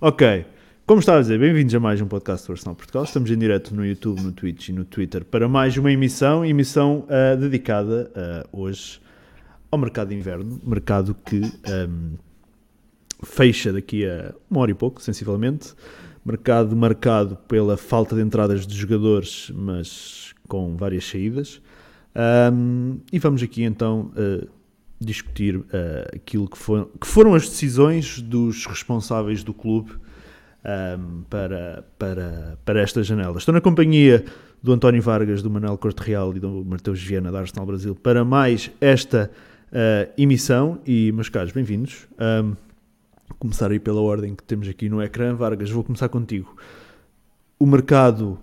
Ok. Como estava a dizer, bem-vindos a mais um podcast do Arsenal Portugal. Estamos em direto no YouTube, no Twitch e no Twitter para mais uma emissão, emissão uh, dedicada uh, hoje ao mercado de inverno, mercado que um, fecha daqui a uma hora e pouco, sensivelmente. Mercado marcado pela falta de entradas de jogadores, mas com várias saídas. Um, e vamos aqui então uh, discutir uh, aquilo que, for, que, foram as decisões dos responsáveis do clube um, para, para, para esta janela. Estou na companhia do António Vargas, do Manuel Corte Real e do Mateus Viana da Arsenal Brasil para mais esta uh, emissão. E, meus caros, bem-vindos. Um, começar aí pela ordem que temos aqui no ecrã. Vargas, vou começar contigo. O mercado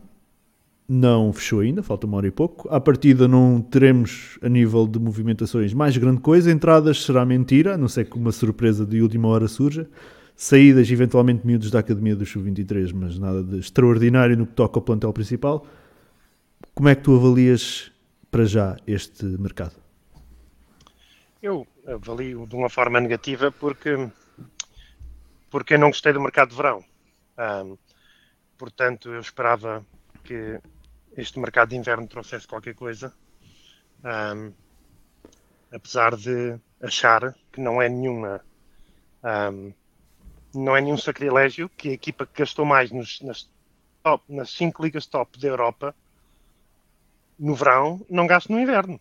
não fechou ainda, falta uma hora e pouco. À partida não teremos, a nível de movimentações, mais grande coisa. Entradas será mentira, a não ser que uma surpresa de última hora surja. Saídas, eventualmente, miúdos da Academia do Sub-23, mas nada de extraordinário no que toca ao plantel principal. Como é que tu avalias para já este mercado? Eu avalio de uma forma negativa porque, porque eu não gostei do mercado de verão. Um, portanto, eu esperava que este mercado de inverno trouxesse qualquer coisa, um, apesar de achar que não é nenhuma um, não é nenhum sacrilégio que a equipa que gastou mais nos, nas, top, nas cinco ligas top da Europa no verão não gaste no inverno.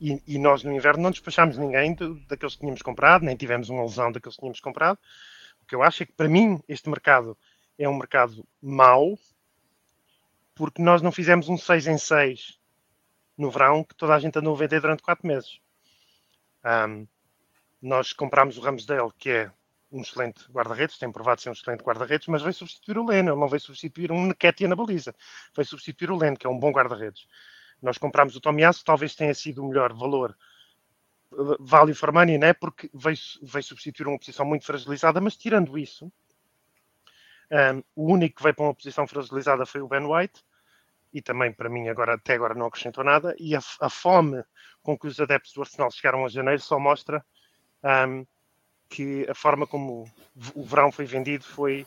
E, e, nós no inverno não despachámos ninguém de, daqueles que tínhamos comprado, nem tivemos uma lesão daqueles que tínhamos comprado. O que eu acho é que para mim este mercado é um mercado mau, porque nós não fizemos um 6 em 6 no verão que toda a gente andou a vender durante 4 meses. Um, nós comprámos o Ramsdale, que é um excelente guarda-redes, tem provado ser um excelente guarda-redes, mas veio substituir o Leno, ele não veio substituir um Nketiah na baliza, veio substituir o Leno, que é um bom guarda-redes. Nós comprámos o Tomiasso, talvez tenha sido o melhor valor value for money, né? porque veio, veio substituir uma posição muito fragilizada, mas tirando isso, um, o único que veio para uma posição fragilizada foi o Ben White, e também para mim agora até agora não acrescentou nada, e a, a fome com que os adeptos do Arsenal chegaram a janeiro só mostra um, que a forma como o verão foi vendido foi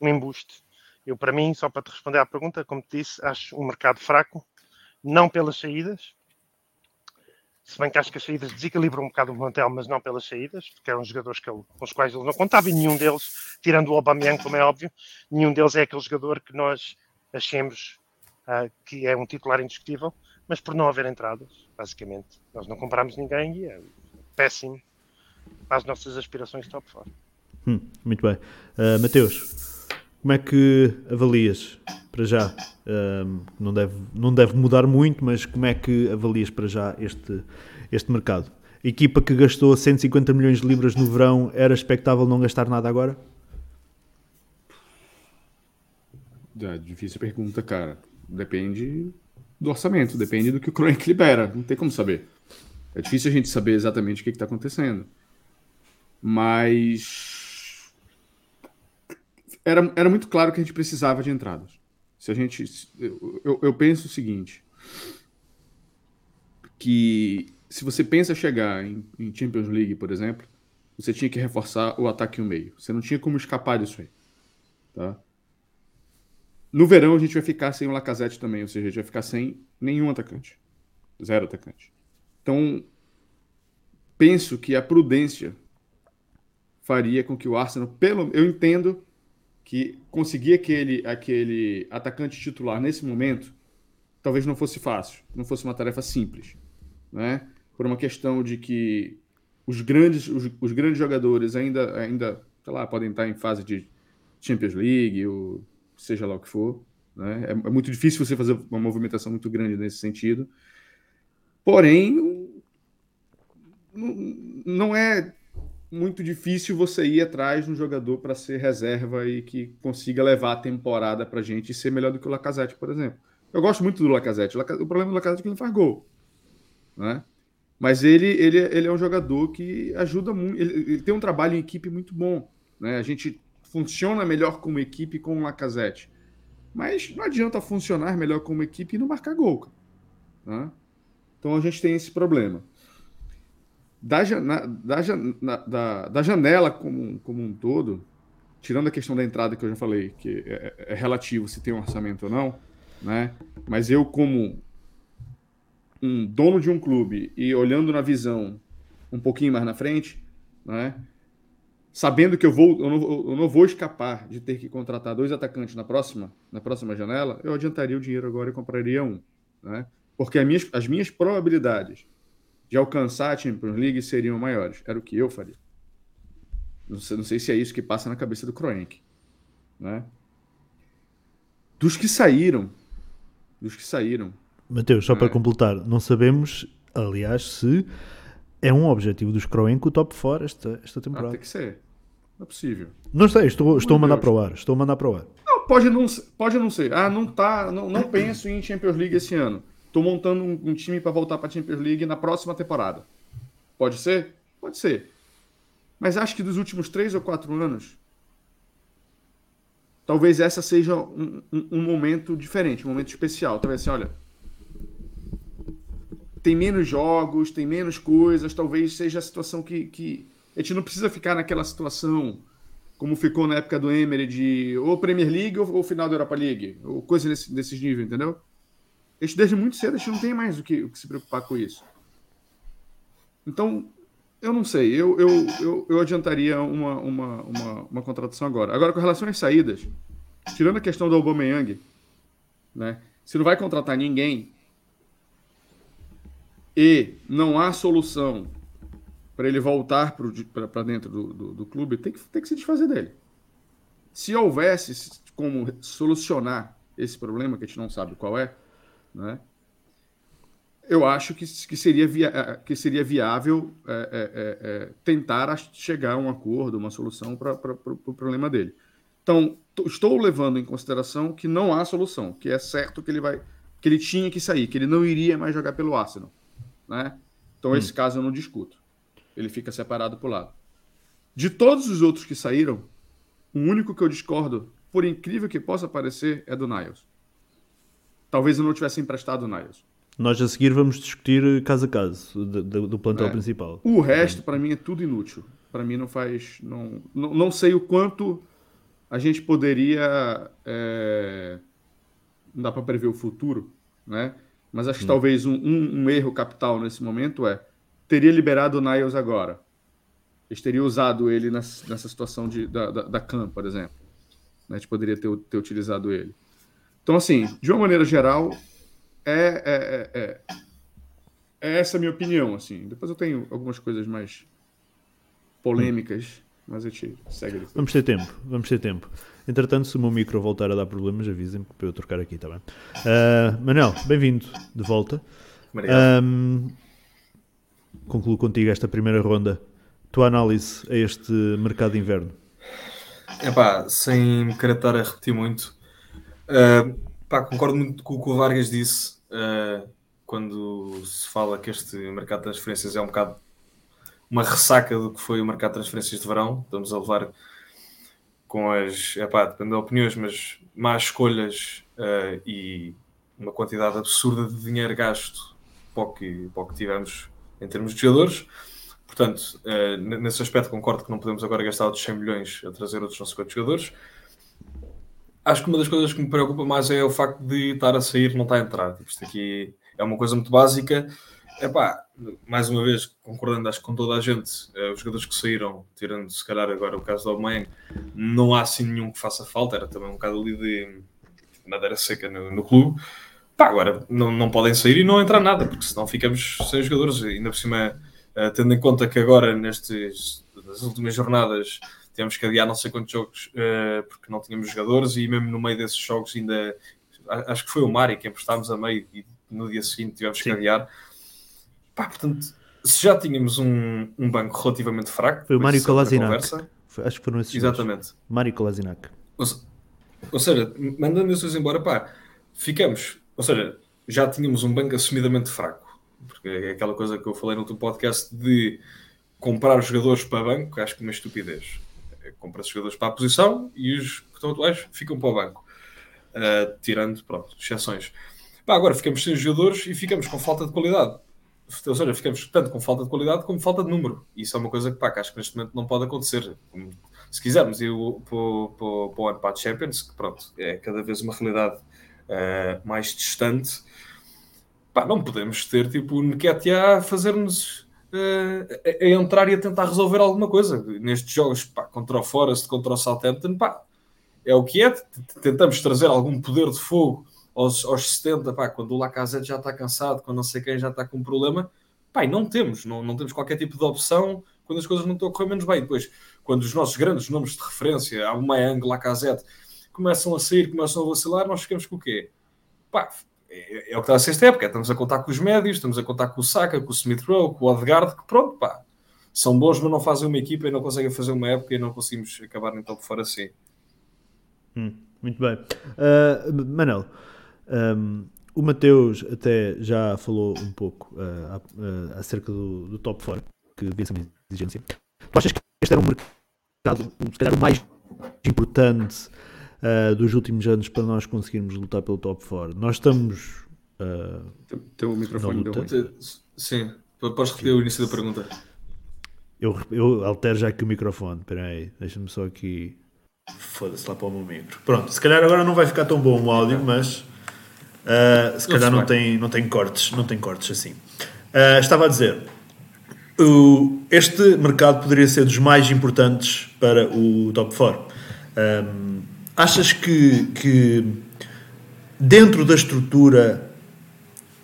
um embuste. Eu, para mim, só para te responder à pergunta, como te disse, acho um mercado fraco, não pelas saídas, se bem que acho que as saídas desequilibram um bocado o plantel, mas não pelas saídas, porque eram jogadores que ele, com os quais ele não contava, e nenhum deles, tirando o Aubameyang, como é óbvio, nenhum deles é aquele jogador que nós achemos uh, que é um titular indiscutível, mas por não haver entradas, basicamente. Nós não compramos ninguém e é péssimo para as nossas aspirações top fora. Hum, muito bem. Uh, Mateus, como é que avalias para já? Uh, não, deve, não deve mudar muito, mas como é que avalias para já este, este mercado? A equipa que gastou 150 milhões de libras no verão era expectável não gastar nada agora? É, difícil pergunta, cara. Depende do orçamento, depende do que o Kroenke libera. Não tem como saber. É difícil a gente saber exatamente o que está acontecendo. Mas era, era muito claro que a gente precisava de entradas. Se a gente, eu, eu penso o seguinte, que se você pensa chegar em, em, Champions League, por exemplo, você tinha que reforçar o ataque e o meio. Você não tinha como escapar disso aí. Tá? No verão a gente vai ficar sem o Lacazette também, ou seja, a gente vai ficar sem nenhum atacante. Zero atacante. Então, penso que a prudência faria com que o Arsenal, pelo eu entendo que conseguir aquele, aquele atacante titular nesse momento talvez não fosse fácil, não fosse uma tarefa simples, né? Por uma questão de que os grandes, os, os grandes jogadores ainda, ainda, sei lá, podem estar em fase de Champions League ou seja lá o que for, né? É, é muito difícil você fazer uma movimentação muito grande nesse sentido. Porém, não, é muito difícil você ir atrás de um jogador para ser reserva e que consiga levar a temporada para gente e ser melhor do que o Lacazette, por exemplo. Eu gosto muito do Lacazette. O problema do Lacazette é que ele não faz gol. Né? Mas ele, ele, ele é um jogador que ajuda muito. Ele, ele tem um trabalho em equipe muito bom. Né? A gente funciona melhor como equipe com o Lacazette. Mas não adianta funcionar melhor como equipe e não marcar gol. Né? Então a gente tem esse problema da, da, da, da janela como, como um todo, tirando a questão da entrada que eu já falei, que é, é, é relativo se tem um orçamento ou não, né? Mas eu, como um dono de um clube e olhando na visão um pouquinho mais na frente, né? Sabendo que eu vou, eu não, eu não vou escapar de ter que contratar dois atacantes na próxima, na próxima janela, eu adiantaria o dinheiro agora e compraria um, né? Porque as minhas, as minhas probabilidades de alcançar a Champions League seriam maiores. Era o que eu faria. Não sei, não sei se é isso que passa na cabeça do Kroenke, né? Dos que saíram, dos que saíram. Mateus, só É. para completar, não sabemos, aliás, se é um objetivo dos Kroenke o top 4 esta, esta Ah, temporada. tem que ser. Não é possível. Não sei, estou, estou a mandar Deus. para o ar. Estou a mandar para o ar. Não, pode não, ser- pode não ser. Ah, não tá, não, não penso em Champions League esse ano. Tô montando um, um time para voltar para Champions League na próxima temporada. Pode ser? Pode ser. Mas acho que dos últimos três ou quatro anos, talvez essa seja um, um- um momento diferente, um momento especial. Talvez assim, olha, tem menos jogos, tem menos coisas, talvez seja a situação que, que a gente não precisa ficar naquela situação como ficou na época do Emery de ou Premier League ou, ou final da Europa League, ou coisa nesse, desses níveis, entendeu? A gente desde muito cedo a gente não tem mais o que, o que se preocupar com isso. Então, eu não sei, eu, eu, eu, eu adiantaria uma, uma, uma, uma contratação agora. Agora, com relação às saídas, tirando a questão do Aubameyang, né, se não vai contratar ninguém e não há solução para ele voltar para dentro do, do, do, clube, tem que, tem que se desfazer dele. Se houvesse como solucionar esse problema, que a gente não sabe qual é, né, eu acho que, que, seria, via, que seria viável é, é, é, tentar chegar a um acordo, uma solução para o pro problema dele. Então, estou levando em consideração que não há solução, que é certo que ele vai, que ele tinha que sair, que ele não iria mais jogar pelo Arsenal, né? Então, hum. esse caso eu não discuto. Ele fica separado por lado. De todos os outros que saíram, o único que eu discordo, por incrível que possa parecer, é do Niles. Talvez eu não tivesse emprestado o Niles. Nós a seguir vamos discutir caso a caso do, do, do plantel é. principal. O resto, para mim, é tudo inútil. Para mim, não faz. Não, não, não, sei o quanto a gente poderia. É... Não dá para prever o futuro, né? Mas acho que hum. talvez um, um, um, erro capital nesse momento é teria liberado o Niles agora. Eles teriam usado ele nessa, nessa situação de, da, da, da CAM, por exemplo. A gente poderia ter, ter utilizado ele. Então, assim, de uma maneira geral, é, é, é, é, essa a minha opinião, assim. Depois eu tenho algumas coisas mais polêmicas, mas a gente segue depois. Vamos ter tempo, vamos ter tempo. Entretanto, se o meu micro voltar a dar problemas, avisem-me para eu trocar aqui, está bem? Uh, Manel, bem-vindo de volta. Um, concluo contigo esta primeira ronda. Tua análise a este mercado de inverno? Epá, sem me querer estar a repetir muito, uh, pá, concordo muito com o que o Vargas disse uh, quando se fala que este mercado de transferências é um bocado uma ressaca do que foi o mercado de transferências de verão. Estamos a levar com as, epá, depende de opiniões, mas más escolhas uh, e uma quantidade absurda de dinheiro gasto para o que, para o que tivemos em termos de jogadores. Portanto, uh, nesse aspecto concordo que não podemos agora gastar outros 100 milhões a trazer outros não sei quantos jogadores. Acho que uma das coisas que me preocupa mais é o facto de estar a sair não estar a entrar. Tipo, isto aqui é uma coisa muito básica. Epá, mais uma vez, concordando acho que com toda a gente, uh, os jogadores que saíram, tirando se calhar agora o caso do Aubameyang, não há assim nenhum que faça falta. Era também um bocado ali de madeira seca no, no clube. Pá, agora não, não podem sair e não entrar nada, porque senão ficamos sem jogadores. Ainda por cima, uh, tendo em conta que agora, nestes, nas últimas jornadas, tivemos que adiar não sei quantos jogos uh, porque não tínhamos jogadores e mesmo no meio desses jogos ainda acho que foi o Mari que emprestámos a meio e no dia seguinte tivemos Sim. que adiar. Pá, portanto, se já tínhamos um, um banco relativamente fraco, foi o Mário Kolasinac. Acho que foram esses Exatamente. Mário Kolasinac. Ou, ou seja, mandando esses embora, pá, ficamos, ou seja, já tínhamos um banco assumidamente fraco, porque é aquela coisa que eu falei no teu podcast de comprar os jogadores para banco, acho que é uma estupidez. Compra-se jogadores para a posição e os que estão atuais ficam para o banco. Uh, tirando, pronto, exceções. Pá, agora ficamos sem jogadores e ficamos com falta de qualidade. Ou seja, ficamos tanto com falta de qualidade como falta de número. Isso é uma coisa que, pá, que acho que neste momento não pode acontecer. se quisermos ir para o ano para a Champions, que pronto, é cada vez uma realidade uh, mais distante, pá, não podemos ter tipo o Nketiah a fazer-nos uh, a, a, entrar e a tentar resolver alguma coisa. Nestes jogos pá, contra o Forest, contra o Southampton, pá, é o que é. Tentamos trazer algum poder de fogo aos, aos 70, pá, quando o Lacazette já está cansado, quando não sei quem já está com um problema. Pá, não temos, não, não temos qualquer tipo de opção quando as coisas não estão a correr menos bem. Depois, quando os nossos grandes nomes de referência, Aubameyang, Lacazette, começam a sair, começam a vacilar, nós ficamos com o quê? Pá, é, é, o que está a ser esta época. Estamos a contar com os médios, estamos a contar com o Saka, com o Smith Rowe, com o Odegaard, que pronto, pá, são bons, mas não fazem uma equipa e não conseguem fazer uma época e não conseguimos acabar então por fora assim. Hum, muito bem. Uh, Manel, um, o Mateus até já falou um pouco uh, uh, acerca do, do top 4, que devia ser uma exigência. Tu achas que este era um mercado, se calhar, o mais importante uh, dos últimos anos para nós conseguirmos lutar pelo top 4? Nós estamos. Uh, Tem o microfone deu Sim, podes repetir o início da pergunta. Eu, eu altero já aqui o microfone. Espera aí, deixa-me só aqui. Foda-se lá para o meu micro. Pronto, se calhar agora não vai ficar tão bom o áudio, mas Uh, se calhar não tem, não tem cortes, não tem cortes assim. Uh, estava a dizer, o, este mercado poderia ser dos mais importantes para o top 4. Um, achas que, que dentro da estrutura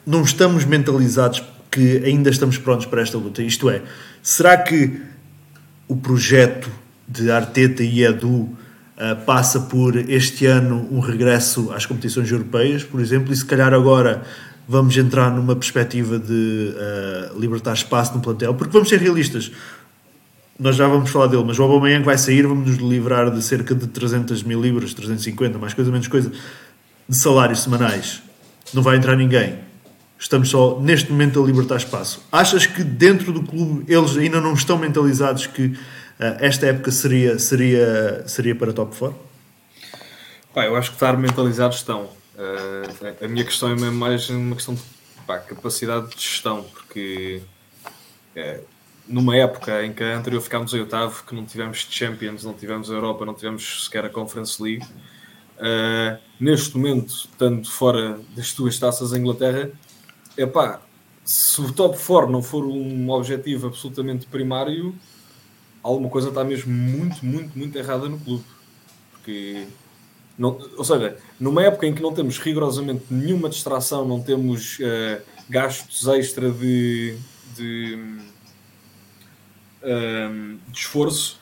não estamos mentalizados que ainda estamos prontos para esta luta? Isto é, será que o projeto de Arteta e Edu uh, passa por este ano um regresso às competições europeias, por exemplo, e se calhar agora vamos entrar numa perspectiva de uh, libertar espaço no plantel, porque vamos ser realistas. Nós já vamos falar dele, mas o Aubameyang vai sair, vamos nos livrar de cerca de 300 mil libras, 350, mais coisa, menos coisa, de salários semanais. Não vai entrar ninguém. Estamos só, neste momento, a libertar espaço. Achas que dentro do clube eles ainda não estão mentalizados que eh, esta época seria, seria, seria para top 4? Pá, eu acho que estar mentalizados estão. Uh, a minha questão é mais uma questão de pá, capacidade de gestão, porque é, numa época em que a anterior ficámos em oitavo, que não tivemos Champions, não tivemos a Europa, não tivemos sequer a Conference League, uh, neste momento, estando fora das duas taças em Inglaterra, é pá, se o top 4 não for um objetivo absolutamente primário, alguma coisa está mesmo muito, muito, muito errada no clube. Porque, não, ou seja, numa época em que não temos rigorosamente nenhuma distração, não temos uh, gastos extra de, de, uh, de esforço,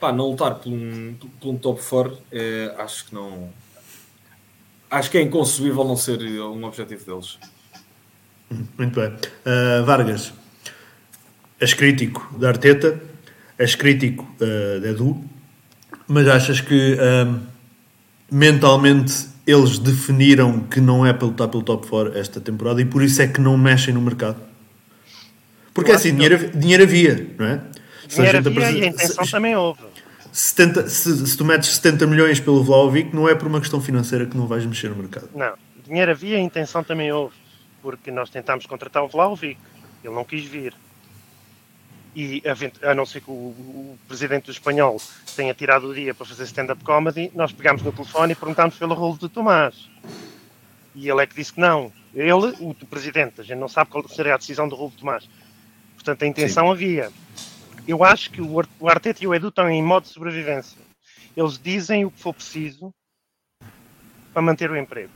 pá, não lutar por um, por um top 4, é, acho que não. Acho que é inconcebível não ser um objetivo deles. Muito bem. Uh, Vargas, és crítico da Arteta és crítico uh, de Edu, mas achas que uh, mentalmente eles definiram que não é para lutar pelo top 4 esta temporada e por isso é que não mexem no mercado? Porque é assim, dinheiro, dinheiro havia, não é? Dinheiro havia e a intenção se, também houve. 70, se, se, tu metes 70 milhões pelo Vlaovic, não é por uma questão financeira que não vais mexer no mercado. Não, dinheiro havia e a intenção também houve. Porque nós tentámos contratar o Vlaovic, ele não quis vir e a não ser que o, o, presidente do espanhol tenha tirado o dia para fazer stand-up comedy, nós pegámos no telefone e perguntámos pelo rolo de Tomás. E ele é que disse que não. Ele, o presidente, a gente não sabe qual seria a decisão do rolo de Tomás. Portanto, a intenção Sim. havia. Eu acho que o Arteta e o Edu estão em modo de sobrevivência. Eles dizem o que for preciso para manter o emprego.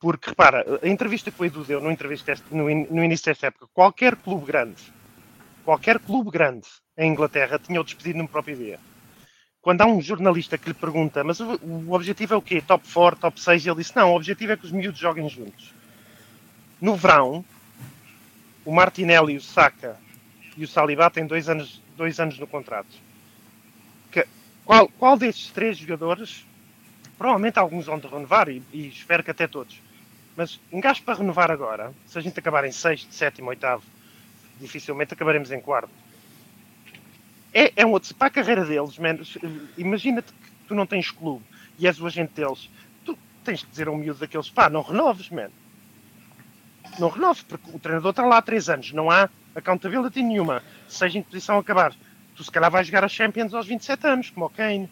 Porque, repara, a entrevista que o Edu deu no, entrevista no, no início desta época, qualquer clube grande qualquer clube grande em Inglaterra tinha o despedido no próprio dia. Quando há um jornalista que lhe pergunta, mas o, o objetivo é o quê? Top 4, top 6? E ele disse, não, o objetivo é que os miúdos joguem juntos. No verão, o Martinelli, o Saka e o Saliba têm dois anos, dois anos no contrato. Que, qual, qual destes três jogadores, provavelmente alguns vão de renovar, e, e espero que até todos, mas um para renovar agora, se a gente acabar em sexto, sétimo, oitavo, dificilmente acabaremos em quarto. É, é um outro. Para a carreira deles, imagina-te que tu não tens clube e és o agente deles, tu tens que dizer a um miúdo daqueles, pá, não renoves, man. Não renoves, porque o treinador está lá há três anos, não há accountability nenhuma, seja em posição acabar. tu se calhar vais jogar a Champions aos 27 anos, como o Kane.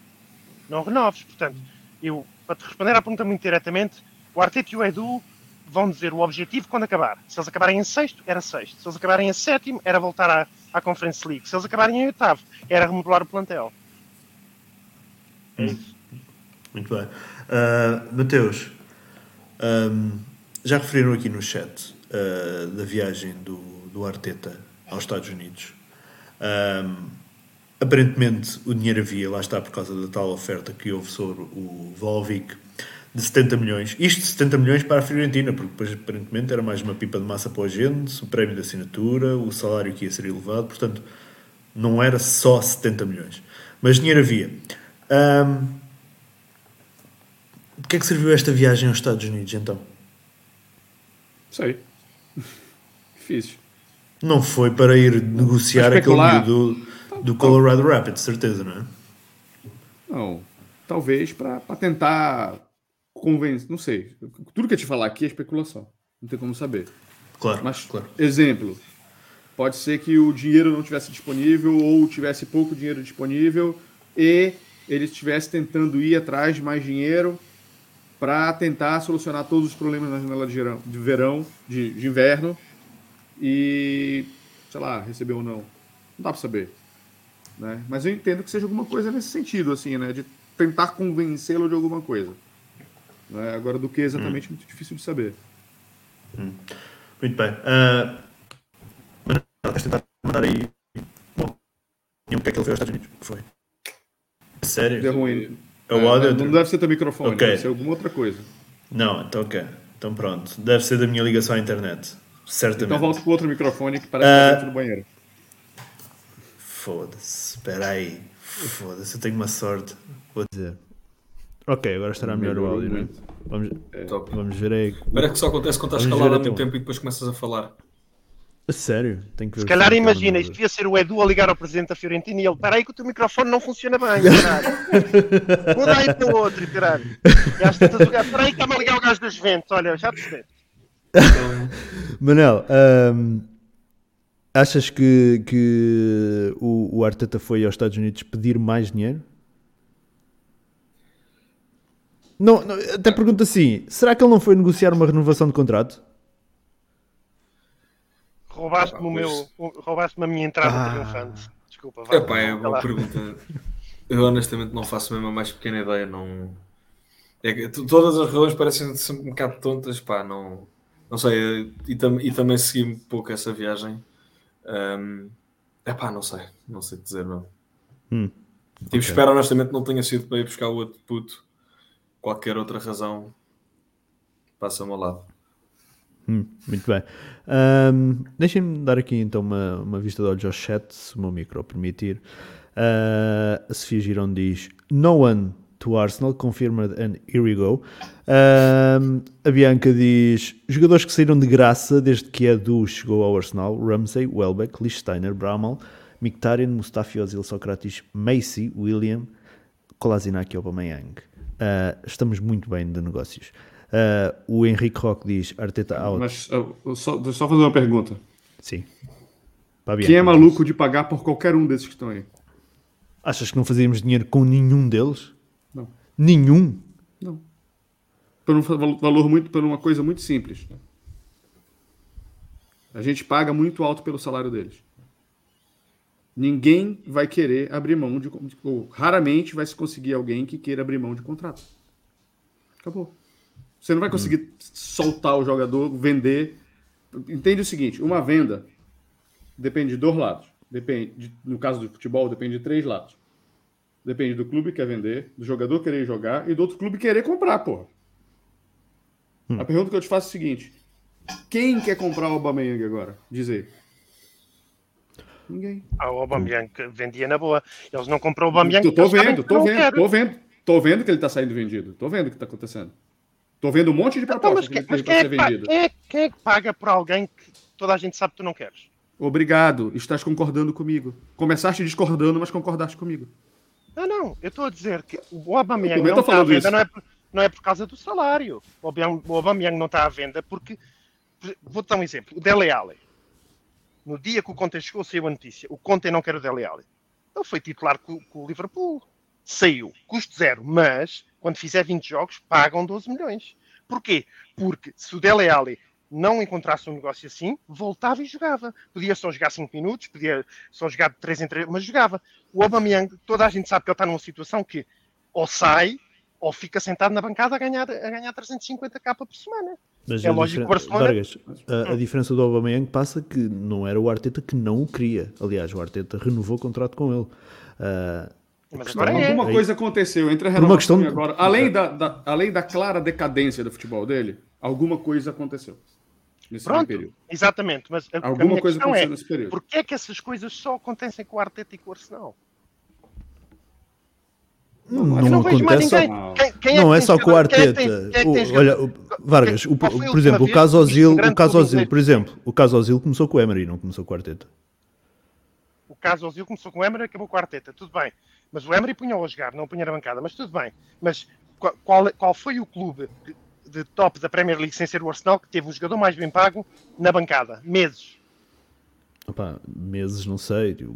Não renoves. Portanto, eu, para te responder à pergunta muito diretamente, o Arteta e o Edu vão dizer o objetivo quando acabar. Se eles acabarem em sexto, era sexto. Se eles acabarem em sétimo, era voltar à, à Conference League. Se eles acabarem em oitavo, era remodelar o plantel. É isso. Muito bem. Uh, Mateus, um, já referiram aqui no chat uh, da viagem do, do Arteta aos Estados Unidos. Um, aparentemente o dinheiro havia, lá está por causa da tal oferta que houve sobre o Volvic de 70 milhões. Isto de 70 milhões para a Fiorentina, porque depois aparentemente era mais uma pipa de massa para o agente, o prémio de assinatura, o salário que ia ser elevado, portanto não era só 70 milhões. Mas dinheiro havia. Um, de que é que serviu esta viagem aos Estados Unidos então? Sei. Difícil. Não foi para ir negociar aquele do, do Colorado Rapids, certeza, não é? Não. Talvez para tentar convencer. Não sei. Tudo que eu te falar aqui é especulação. Não tem como saber. Claro. Mas, claro. exemplo. Pode ser que o dinheiro não tivesse disponível ou tivesse pouco dinheiro disponível e ele estivesse tentando ir atrás de mais dinheiro para tentar solucionar todos os problemas na janela de, verão, de, de, inverno e, sei lá, receber ou não. Não dá para saber. Né? Mas eu entendo que seja alguma coisa nesse sentido, assim, né? De tentar convencê-lo de alguma coisa. Né? Agora, do que exatamente, hum. muito difícil de saber. Hum. Muito bem. Uh, mas tentar mandar aí. Bom, o que é que ele fez aos Estados Unidos? Foi. Sério? Deu ruim. É áudio? Não deve ser teu microfone, okay. deve ser alguma outra coisa. Não, então ok. Então pronto. Deve ser da minha ligação à internet. Certamente. Então volta para o outro microfone que parece uh... que está dentro do banheiro. Foda-se. Espera aí. Foda-se, eu tenho uma sorte. Vou dizer. Ok, agora estará melhor o áudio, não é? Vamos, é. vamos ver aí. Espera que só acontece quando estás calado há muito tempo e depois começas a falar. A sério? Tenho que Se calhar imagina, isto devia ser o Edu a ligar ao presidente da Fiorentina e ele, para aí que o teu microfone não funciona bem, caralho. Muda aí para o outro, caralho. Para aí que está-me a ligar o gajo dos ventos, olha, já percebi. Manel, um, achas que, que o, o Arteta foi aos Estados Unidos pedir mais dinheiro? Não, não, até pergunto assim: será que ele não foi negociar uma renovação de contrato? Roubaste-me o meu. Roubaste-me a minha entrada ah. triunfante. Desculpa, vai. Epá, é uma pergunta. Eu honestamente não faço mesmo a mais pequena ideia. Não... É que, todas as razões parecem um bocado tontas, pá, não, não sei. E, tam, e também segui um pouco essa viagem. Um, epá, não sei, não sei dizer, não. Hum, tipo, okay. espero honestamente não tenha sido para ir buscar o outro puto. Qualquer outra razão passa-me ao lado. Hum, muito bem. Um, Deixem-me dar aqui então uma, uma vista de olhos ao chat, se o meu micro permitir. Uh, a Sofia Girão diz: No one to Arsenal, confirmed and here we go. Um, a Bianca diz: Jogadores que saíram de graça desde que Edu chegou ao Arsenal: Ramsey, Welbeck, Lichtsteiner, Bramall, Mkhitaryan, Mustafi, Ozil, Socrates, Macy, William, Kolasinac e Aubameyang. Uh, estamos muito bem de negócios. Uh, o Henrique Roque diz Arteta out. Mas uh, só, só fazer uma pergunta. Sim. Quem é maluco de pagar por qualquer um desses que estão aí? Achas que não fazíamos dinheiro com nenhum deles? Não. Nenhum? Não. Por um valor muito, por uma coisa muito simples. A gente paga muito alto pelo salário deles. Ninguém vai querer abrir mão de. Ou raramente vai se conseguir alguém que queira abrir mão de contrato. Acabou. Você não vai conseguir hum. soltar o jogador, vender. Entende o seguinte: uma venda depende de dois lados. Depende, de, no caso do futebol, depende de três lados. Depende do clube que quer vender, do jogador querer jogar e do outro clube querer comprar, porra. Hum. A pergunta que eu te faço é o seguinte: quem quer comprar o Aubameyang agora? Diz aí. Ninguém. Ah, o Aubameyang vendia na boa. Eles não comprou o Aubameyang. Tô vendo, tô vendo, tô vendo. Tô vendo que ele tá saindo vendido. Tô vendo o que tá acontecendo. Tô vendo um monte de propostas então, mas, que, mas quem, é que quem, é, quem é que paga por alguém que toda a gente sabe que tu não queres? Obrigado, estás concordando comigo. Começaste discordando, mas concordaste comigo. Não, não, eu estou a dizer que o Aubameyang não está à venda, não é, por, não é por causa do salário. O Aubameyang não está à venda porque, vou-te dar um exemplo, o Dele Alli. No dia que o Conte chegou, saiu a notícia, o Conte não quer o Dele Alli. Ele foi titular com, com o Liverpool. Saiu, custo zero, mas quando fizer 20 jogos, pagam 12 milhões. Porquê? Porque se o Dele Alli não encontrasse um negócio assim, voltava e jogava. Podia só jogar 5 minutos, podia só jogar de 3 em 3, mas jogava. O Aubameyang, toda a gente sabe que ele está numa situação que ou sai ou fica sentado na bancada a ganhar, a ganhar 350 k por semana. Mas é a lógico que o Barcelona... Vargas, a, a diferença do Aubameyang passa que não era o Arteta que não o queria. Aliás, o Arteta renovou o contrato com ele. Ah, Mas questão- agora é. Alguma Aí- coisa aconteceu entre a renovação questão e agora. Além da, da- além da clara decadência do futebol dele, alguma coisa aconteceu nesse Pronto, período. exatamente. Mas Alguma coisa questão aconteceu é, nesse período. porquê é que essas coisas só acontecem com o Arteta e com o Arsenal? Não não acontece ninguém. só, Quem- quem não que é só com o é Arteta. quem é que tem O- jogador- olha, o- Vargas, o- por exemplo, o caso um o caso inglês- por exemplo, o caso Ozil começou com o Emery, não começou com o Arteta. O caso Ozil começou com o Emery e acabou com o Arteta, tudo bem. Mas o Emery punha-o a jogar, não punha na bancada, mas tudo bem. Mas qual, qual, foi o clube de, top da Premier League sem ser o Arsenal que teve o jogador mais bem pago na bancada? Meses. Opá, meses, não sei. O,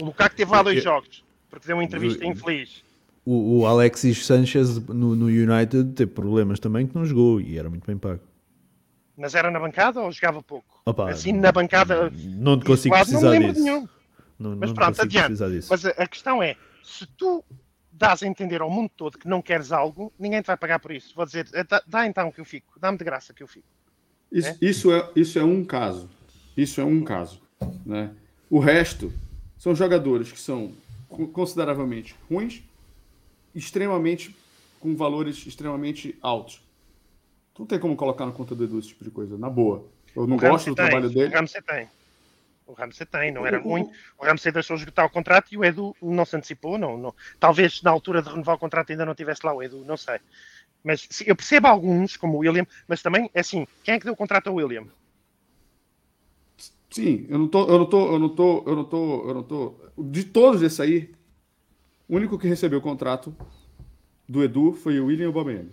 O Lukaku teve lá dois Eu- jogos, porque deu uma entrevista Eu- infeliz. o, o Alexis Sanchez no, no United teve problemas também que não jogou e era muito bem pago. Mas era na bancada ou jogava pouco? Opa, assim, na bancada. Não te consigo não me precisar lembro de disso. nenhum. Não, Mas não pronto, adiante. Mas a, a questão é: se tu dás a entender ao mundo todo que não queres algo, ninguém te vai pagar por isso. Vou dizer, "Eh, dá, dá então que eu fico, dá-me de graça que eu fico. Isso, É? isso, é, isso é um caso. Isso é um caso. Né? O resto são jogadores que são consideravelmente ruins, extremamente com valores extremamente altos. Tu não tem como colocar na conta do Edu esse tipo de coisa, na boa. Eu não O gosto Ramsey do tem, trabalho dele. O Ramsey tem. O Ramsey tem, não era ruim. O Ramsey deixou esgotar o contrato e o Edu não se antecipou. Não, não. Talvez na altura de renovar o contrato ainda não tivesse lá o Edu, não sei. Mas sim, eu percebo alguns, como o William, mas também, é assim, quem é que deu o contrato ao William? Sim, eu não tô, eu não tô, eu não tô, eu não tô, eu não tô. De todos esses aí, o único que recebeu o contrato do Edu foi o William Aubameyang.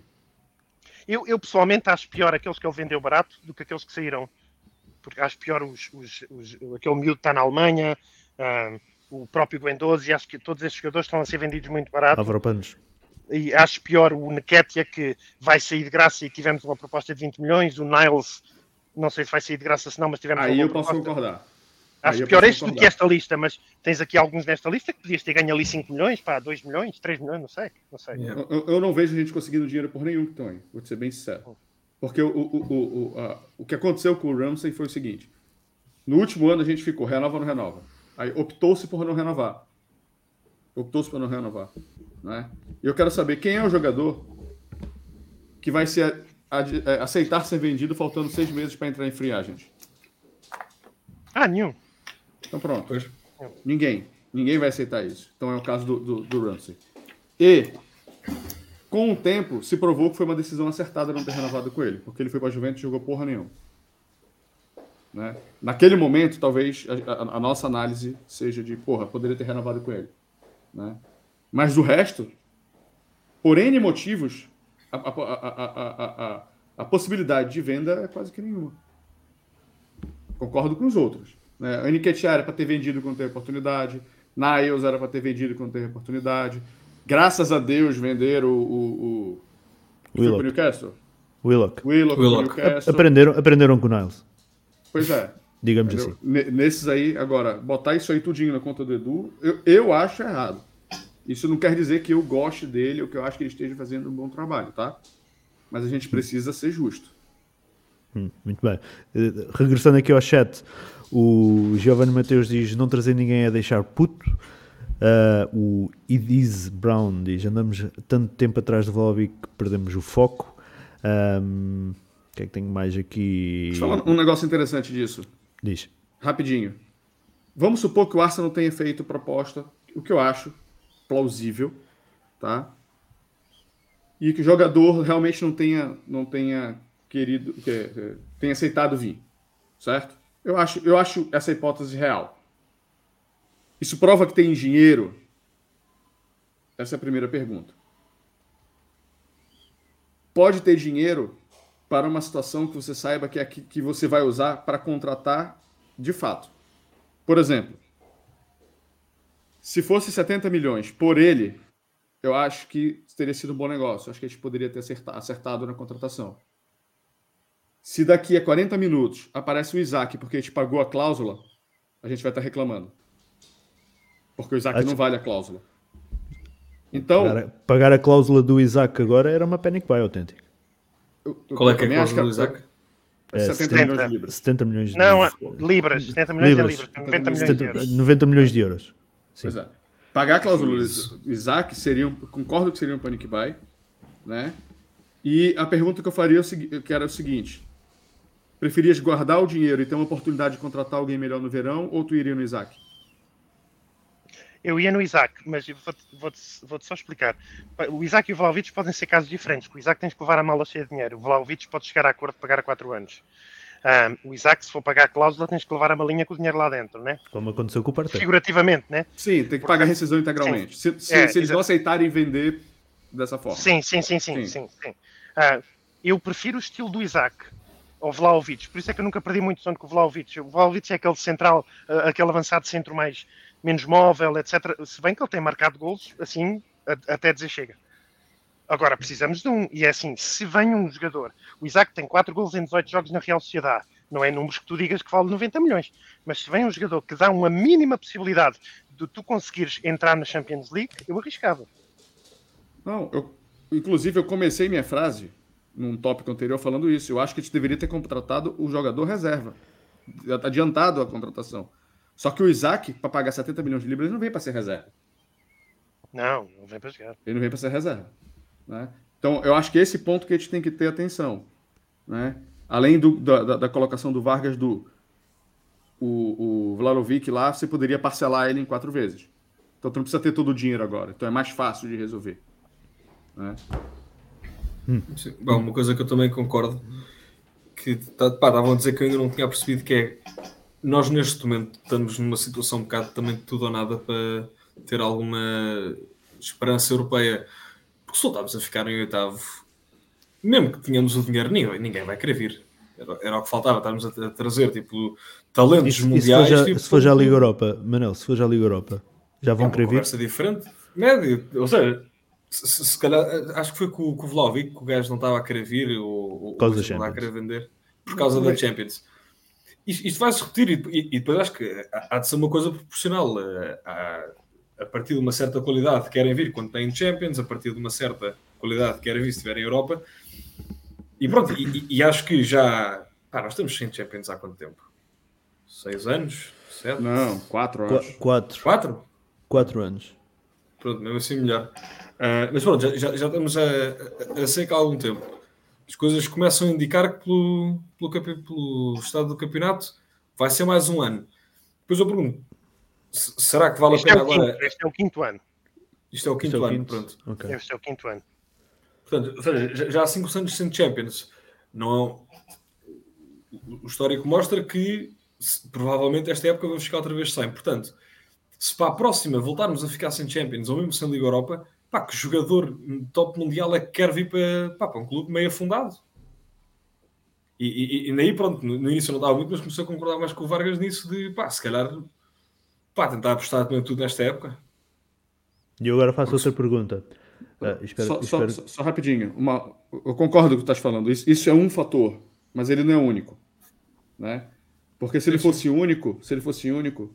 Eu, eu pessoalmente acho pior aqueles que ele vendeu barato do que aqueles que saíram. Porque acho pior os, os, os, aquele miúdo que está na Alemanha, ah, o próprio Guendouzi, acho que todos esses jogadores estão a ser vendidos muito barato. Álvaro Panos. E acho pior o Neketia, que vai sair de graça e tivemos uma proposta de 20 milhões. O Niles, não sei se vai sair de graça se não, mas tivemos Aí uma eu posso proposta. concordar. Acho eu pior este do que esta lista, mas tens aqui alguns nesta lista que podias ter ganho ali 5 milhões, pá, 2 milhões, 3 milhões, não sei. Não sei. Yeah. Eu, eu não vejo a gente conseguindo dinheiro por nenhum também, vou te ser bem sincero. Porque o, o, o, o, a- o que aconteceu com o Ramsey foi o seguinte: no último ano a gente ficou renova ou não renova. Aí optou-se por não renovar. Optou-se por não renovar. Né? E eu quero saber quem é o jogador que vai ser, aceitar ser vendido faltando seis meses para entrar em free agent. Ah, nenhum. Então pronto. Pois. Ninguém. Ninguém vai aceitar isso. Então é o caso do, do, do Ramsey. E, com o tempo, se provou que foi uma decisão acertada não ter renovado com ele, porque ele foi para a Juventus e jogou porra nenhuma. Né? Naquele momento, talvez a, a- a nossa análise seja de, porra, poderia ter renovado com ele. Né? Mas do resto, por N motivos, a, a, a, a, possibilidade de venda é quase que nenhuma. Concordo com os outros. Né? A Nketiah era para ter vendido quando teve oportunidade. Niles era para ter vendido quando teve oportunidade. Graças a Deus venderam o, o, o... Willock. Newcastle? Willock. Willock, Willock. Newcastle. Aprenderam, aprenderam com o Niles, Pois é. digamos Entendeu? assim. Ne- Nesses aí, agora, botar isso aí tudinho na conta do Edu, eu, eu acho errado. Isso não quer dizer que eu goste dele ou que eu acho que ele esteja fazendo um bom trabalho, tá? Mas a gente precisa ser justo. Hum, muito bem. Eh, regressando aqui ao chat, o Giovanni Mateus diz: Não trazer ninguém a deixar puto. Ah, o Idiz Brown diz: Andamos tanto tempo atrás do Volvic que perdemos o foco. Ahm, O que é que tenho mais aqui? Deixa eu falar um negócio interessante disso. Diz. Rapidinho. Vamos supor que o Arsenal tenha feito proposta, o que eu acho plausível, tá? E que o jogador realmente não tenha, não tenha querido, que, tenha aceitado vir, certo? Eu acho, eu acho essa hipótese real. Isso prova que tem dinheiro? Essa é a primeira pergunta. Pode ter dinheiro para uma situação que você saiba que é que você vai usar para contratar de fato. Por exemplo, Se fosse 70 milhões por ele, eu acho que teria sido um bom negócio. Acho que a gente poderia ter acertado na contratação. Se daqui a 40 minutos aparece o Isaac porque a gente pagou a cláusula, a gente vai estar reclamando. Porque o Isaac acho... não vale a cláusula. Então. Pagar, pagar, a cláusula do Isaac agora era uma panic buy autêntica. Qual é que é a cláusula do Isaac? É 70, 70, milhões de libras. 70 milhões de Não, libras. 70 milhões libras. de libras. 90 milhões 70, de euros. 90 milhões de euros. Sim. Pois é. Pagar a cláusula do Isaac seria um, concordo que seria um panic buy, né? E a pergunta que eu faria é que era o seguinte: preferias guardar o dinheiro e ter uma oportunidade de contratar alguém melhor no verão ou tu iria no Isaac? Eu ia no Isaac, mas vou-te vou vou só explicar. O Isaac e o Vlaovic podem ser casos diferentes. O Isaac tens que levar a mala cheia de dinheiro. O Vlaovic pode chegar a acordo de pagar a 4 anos. Um, o Isaac, se for pagar a cláusula, tens que levar a malinha com o dinheiro lá dentro, né? Como aconteceu com o Partey. Figurativamente, né? Sim, tem que pagar a rescisão integralmente. Sim. Se, se, é, se eles não aceitarem vender dessa forma. Sim, sim, sim, sim, sim. sim, sim. Uh, eu prefiro o estilo do Isaac ao Vlaovic, por isso é que eu nunca perdi muito sono com o Vlaovic. O Vlaovic é aquele central, uh, aquele avançado centro mais menos móvel, etc. Se bem que ele tem marcado gols, assim, a, até dizer chega. Agora, precisamos de um. E é assim, se vem um jogador... O Isaac tem 4 gols em 18 jogos na Real Sociedade. Não é números que tu digas que vale 90 milhões. Mas se vem um jogador que dá uma mínima possibilidade de tu conseguires entrar na Champions League, eu arriscava. Não, eu, inclusive eu comecei minha frase num tópico anterior falando isso. Eu acho que a gente deveria ter contratado o jogador reserva. Adiantado a contratação. Só que o Isaac, para pagar 70 milhões de libras, ele não vem para ser reserva. Não, não vem para jogar. Ele não vem para ser reserva. Né? Então, eu acho que esse ponto que a gente tem que ter atenção. Né? Além do, da, da, colocação do Vargas do o, o Vlalovic lá, você poderia parcelar ele em quatro vezes. Então, tu não precisa ter todo o dinheiro agora. Então, é mais fácil de resolver. Né? Hum. Bom, uma coisa que eu também concordo que tá, pá, estavam a dizer que eu ainda não tinha percebido que é nós neste momento estamos numa situação um bocado também de tudo ou nada para ter alguma esperança europeia. Porque se voltarmos a ficar em oitavo, mesmo que tenhamos o dinheiro, ninguém, ninguém vai querer vir. Era, era o que faltava, estarmos a, a trazer tipo, talentos isso, mundiais. Isso tipo, se for já a Liga Europa, Manel, se for já a Liga Europa, já vão é querer vir? É diferente. Médio, ou seja, se, se, calhar, acho que foi com, o Vlaovic que o gajo não estava a querer vir ou, ou não estava a querer vender por causa da Champions isto, isto vai se repetir e, e, depois acho que há de ser uma coisa proporcional. Eh, a, partir de uma certa qualidade querem vir quando têm Champions, a partir de uma certa qualidade querem vir se estiverem em Europa. E pronto, e, e, acho que já. Pá, nós estamos sem Champions há quanto tempo? Seis anos? Sete? Não, quatro anos. Qu quatro. Quatro? Quatro anos. Pronto, mesmo assim melhor. Uh, mas pronto, já, já, já estamos a, a, a seca há algum tempo as coisas começam a indicar que pelo, pelo, pelo estado do campeonato vai ser mais um ano. Depois eu pergunto: será que vale este a pena é agora? Quinto, este é o quinto ano. Isto é o quinto, é o ano, quinto. pronto. Okay. Este é o quinto ano. Portanto, seja, já há cinco anos sem Champions. Não, o histórico mostra que provavelmente esta época vamos ficar outra vez sem. Portanto, se para a próxima voltarmos a ficar sem Champions ou mesmo sem Liga Europa, pá, que jogador top mundial é que quer vir para, pá, para um clube meio afundado? E, e, e daí, pronto, no, no início não estava muito, mas comecei a concordar mais com o Vargas nisso de, pá, se calhar, pá, tentar apostar também tudo nesta época. E eu agora faço Porque... outra pergunta. Uh, espero, só, espero... Só, só, rapidinho, uma, eu concordo com o que estás falando. Isso, isso, é um fator, mas ele não é único, né? Porque se ele fosse único, se ele fosse único,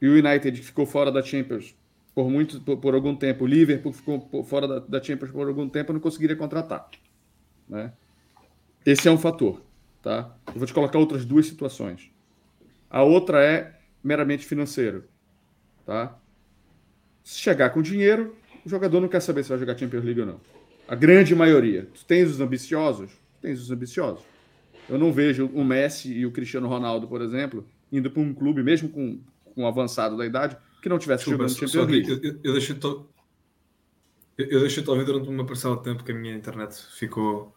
e o United ficou fora da Champions por muito por, por, algum tempo. O Liverpool ficou fora da, da Champions por algum tempo não conseguiria contratar. Né? Esse é um fator. Tá? Eu vou te colocar outras duas situações. A outra é meramente financeiro. Tá? Se chegar com dinheiro, o jogador não quer saber se vai jogar Champions League ou não. A grande maioria. Tu tens os ambiciosos? Tens os ambiciosos. Eu não vejo o Messi e o Cristiano Ronaldo, por exemplo, indo para um clube, mesmo com, com um avançado da idade, que não tivesse jogando Champions League. Eu, eu, eu deixei-te eu, eu deixei ouvir durante uma parcela de tempo que a minha internet ficou.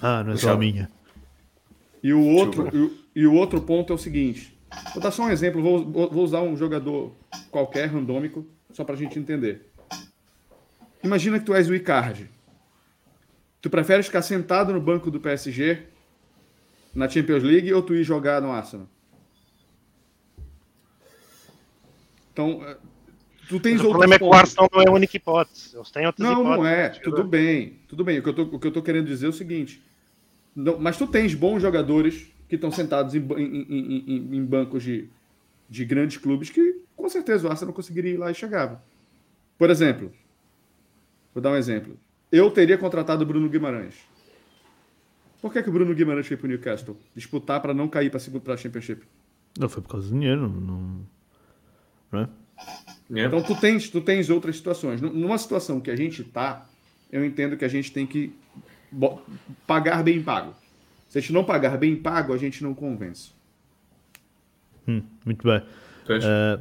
Ah, não é só a minha. E o outro, e, e, o outro ponto é o seguinte: vou dar só um exemplo, vou, vou usar um jogador qualquer, randômico, só para a gente entender. Imagina que tu és o Icardi. Tu prefere ficar sentado no banco do PSG na Champions League ou tu ir jogar no Arsenal? Então, tu tens o problema é que o. Arsenal não é a única hipótese. Outras Não, hipóteses. não é. Tudo jogador. bem, tudo bem. O que eu tô, o que eu tô querendo dizer é o seguinte: não- mas tu tens bons jogadores que estão sentados em, em- em- em- bancos de, de grandes clubes que com certeza o Arsenal não conseguiria ir lá e chegava. Por exemplo, vou dar um exemplo. Eu teria contratado o Bruno Guimarães. Por que, que o Bruno Guimarães foi para o Newcastle? Disputar para não cair para a Championship. Não foi por causa do dinheiro, não, não é? É. Então tu tens, tu tens outras situações. Num- Numa situação que a gente tá, eu entendo que a gente tem que pagar bem pago. Se a gente não pagar bem pago, a gente não convence. Hum, muito bem. Ah,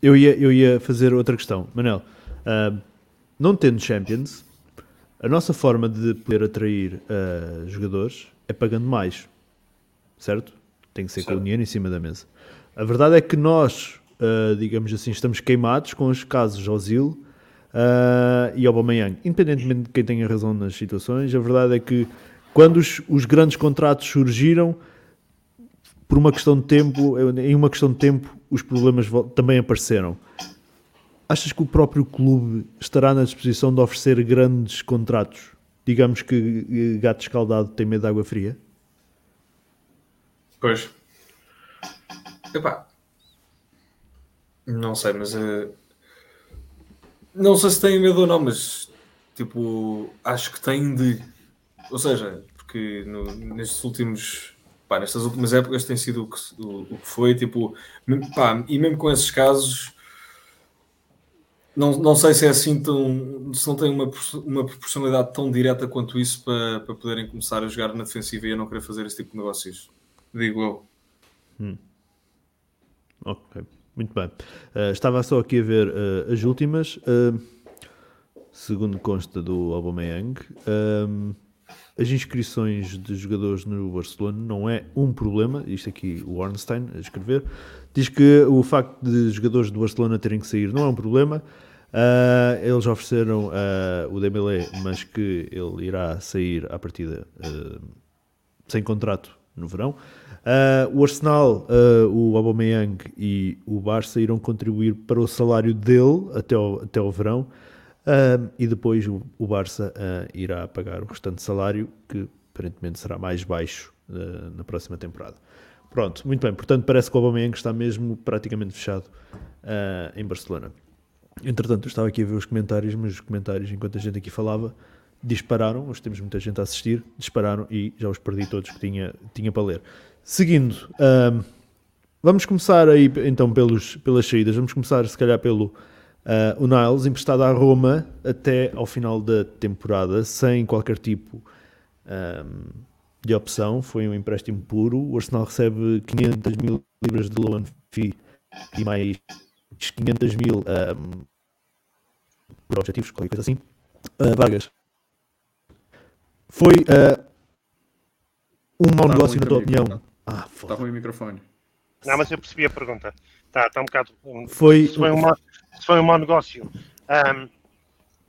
eu, ia, eu ia fazer outra questão. Manel, ah, não tendo Champions, a nossa forma de poder atrair ah, jogadores é pagando mais. Certo? Tem que ser com o Certo. dinheiro em cima da mesa. A verdade é que nós, digamos assim, estamos queimados com os casos Ozil ah, e Aubameyang. Independentemente de quem tenha razão nas situações, a verdade é que quando os, os grandes contratos surgiram, por uma questão de tempo, em uma questão de tempo, os problemas também apareceram. Achas que o próprio clube estará na disposição de oferecer grandes contratos? Digamos que gato escaldado tem medo de água fria? Pois. Epá. Não sei, mas. eh, Não sei se têm medo ou não, mas. Tipo, acho que têm de. Ou seja, porque no- nestes últimos. Pá, nestas últimas épocas tem sido o que, o, o que foi, tipo. Pá, e mesmo com esses casos. Não, não sei se é assim tão. Se não tem uma, uma proporcionalidade tão direta quanto isso para, para poderem começar a jogar na defensiva e a não querer fazer esse tipo de negócios. Digo eu. Ok, muito bem. Uh, estava só aqui a ver uh, as últimas. Uh, segundo consta do Aubameyang, um, as inscrições de jogadores no Barcelona não é um problema. Isto aqui, o Ornstein a escrever, diz que o facto de jogadores do Barcelona terem que sair não é um problema. Uh, eles ofereceram uh, o Dembélé, mas que ele irá sair à partida uh, sem contrato no verão. O Arsenal, o Aubameyang e o Barça irão contribuir para o salário dele até ao, até ao verão e depois o, o Barça uh, irá pagar o restante salário que aparentemente será mais baixo uh, na próxima temporada. Pronto, muito bem. Portanto, parece que o Aubameyang está mesmo praticamente fechado uh, em Barcelona. Entretanto, eu estava aqui a ver os comentários, mas os comentários, enquanto a gente aqui falava, dispararam. Hoje temos muita gente a assistir, dispararam e já os perdi todos que tinha, tinha para ler. Seguindo, vamos começar aí então pelos, pelas saídas. Vamos começar, se calhar, pelo ah, o Niles, emprestado à Roma até ao final da temporada, sem qualquer tipo ahm, de opção. Foi um empréstimo puro. O Arsenal recebe 500 mil libras de loan fee e mais 500 mil ahm, por objetivos, qualquer coisa assim. Ah, Vargas, foi ah, um mau Tá negócio na tua opinião? tá. Ah, Tá foda. ruim o microfone. Não, mas eu percebi a pergunta. Tá, tá um bocado. um- Foi, foi um mau, se foi um mau negócio. Ahm,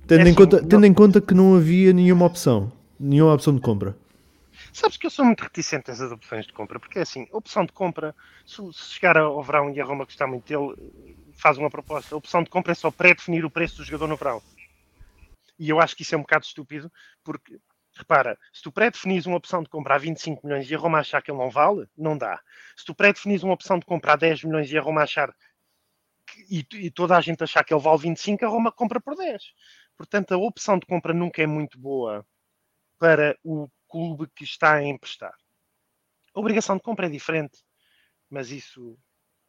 tendo, é em assim, conta, não- tendo em conta que não havia nenhuma opção, nenhuma opção de compra. sabes que eu sou muito reticente a essas opções de compra, porque é assim, opção de compra, se, se chegar ao verão e a Roma gostar muito dele, faz uma proposta. A opção de compra é só pré-definir o preço do jogador no verão. E eu acho que isso é um bocado estúpido, porque, repara, se tu pré-definis uma opção de compra a 25 milhões e a Roma achar que ele não vale, não dá. Se tu pré-definis uma opção de compra a 10 milhões e a Roma achar e, e toda a gente achar que ele vale 25, a Roma compra por 10. Portanto, a opção de compra nunca é muito boa para o clube que está a emprestar. A obrigação de compra é diferente, mas isso,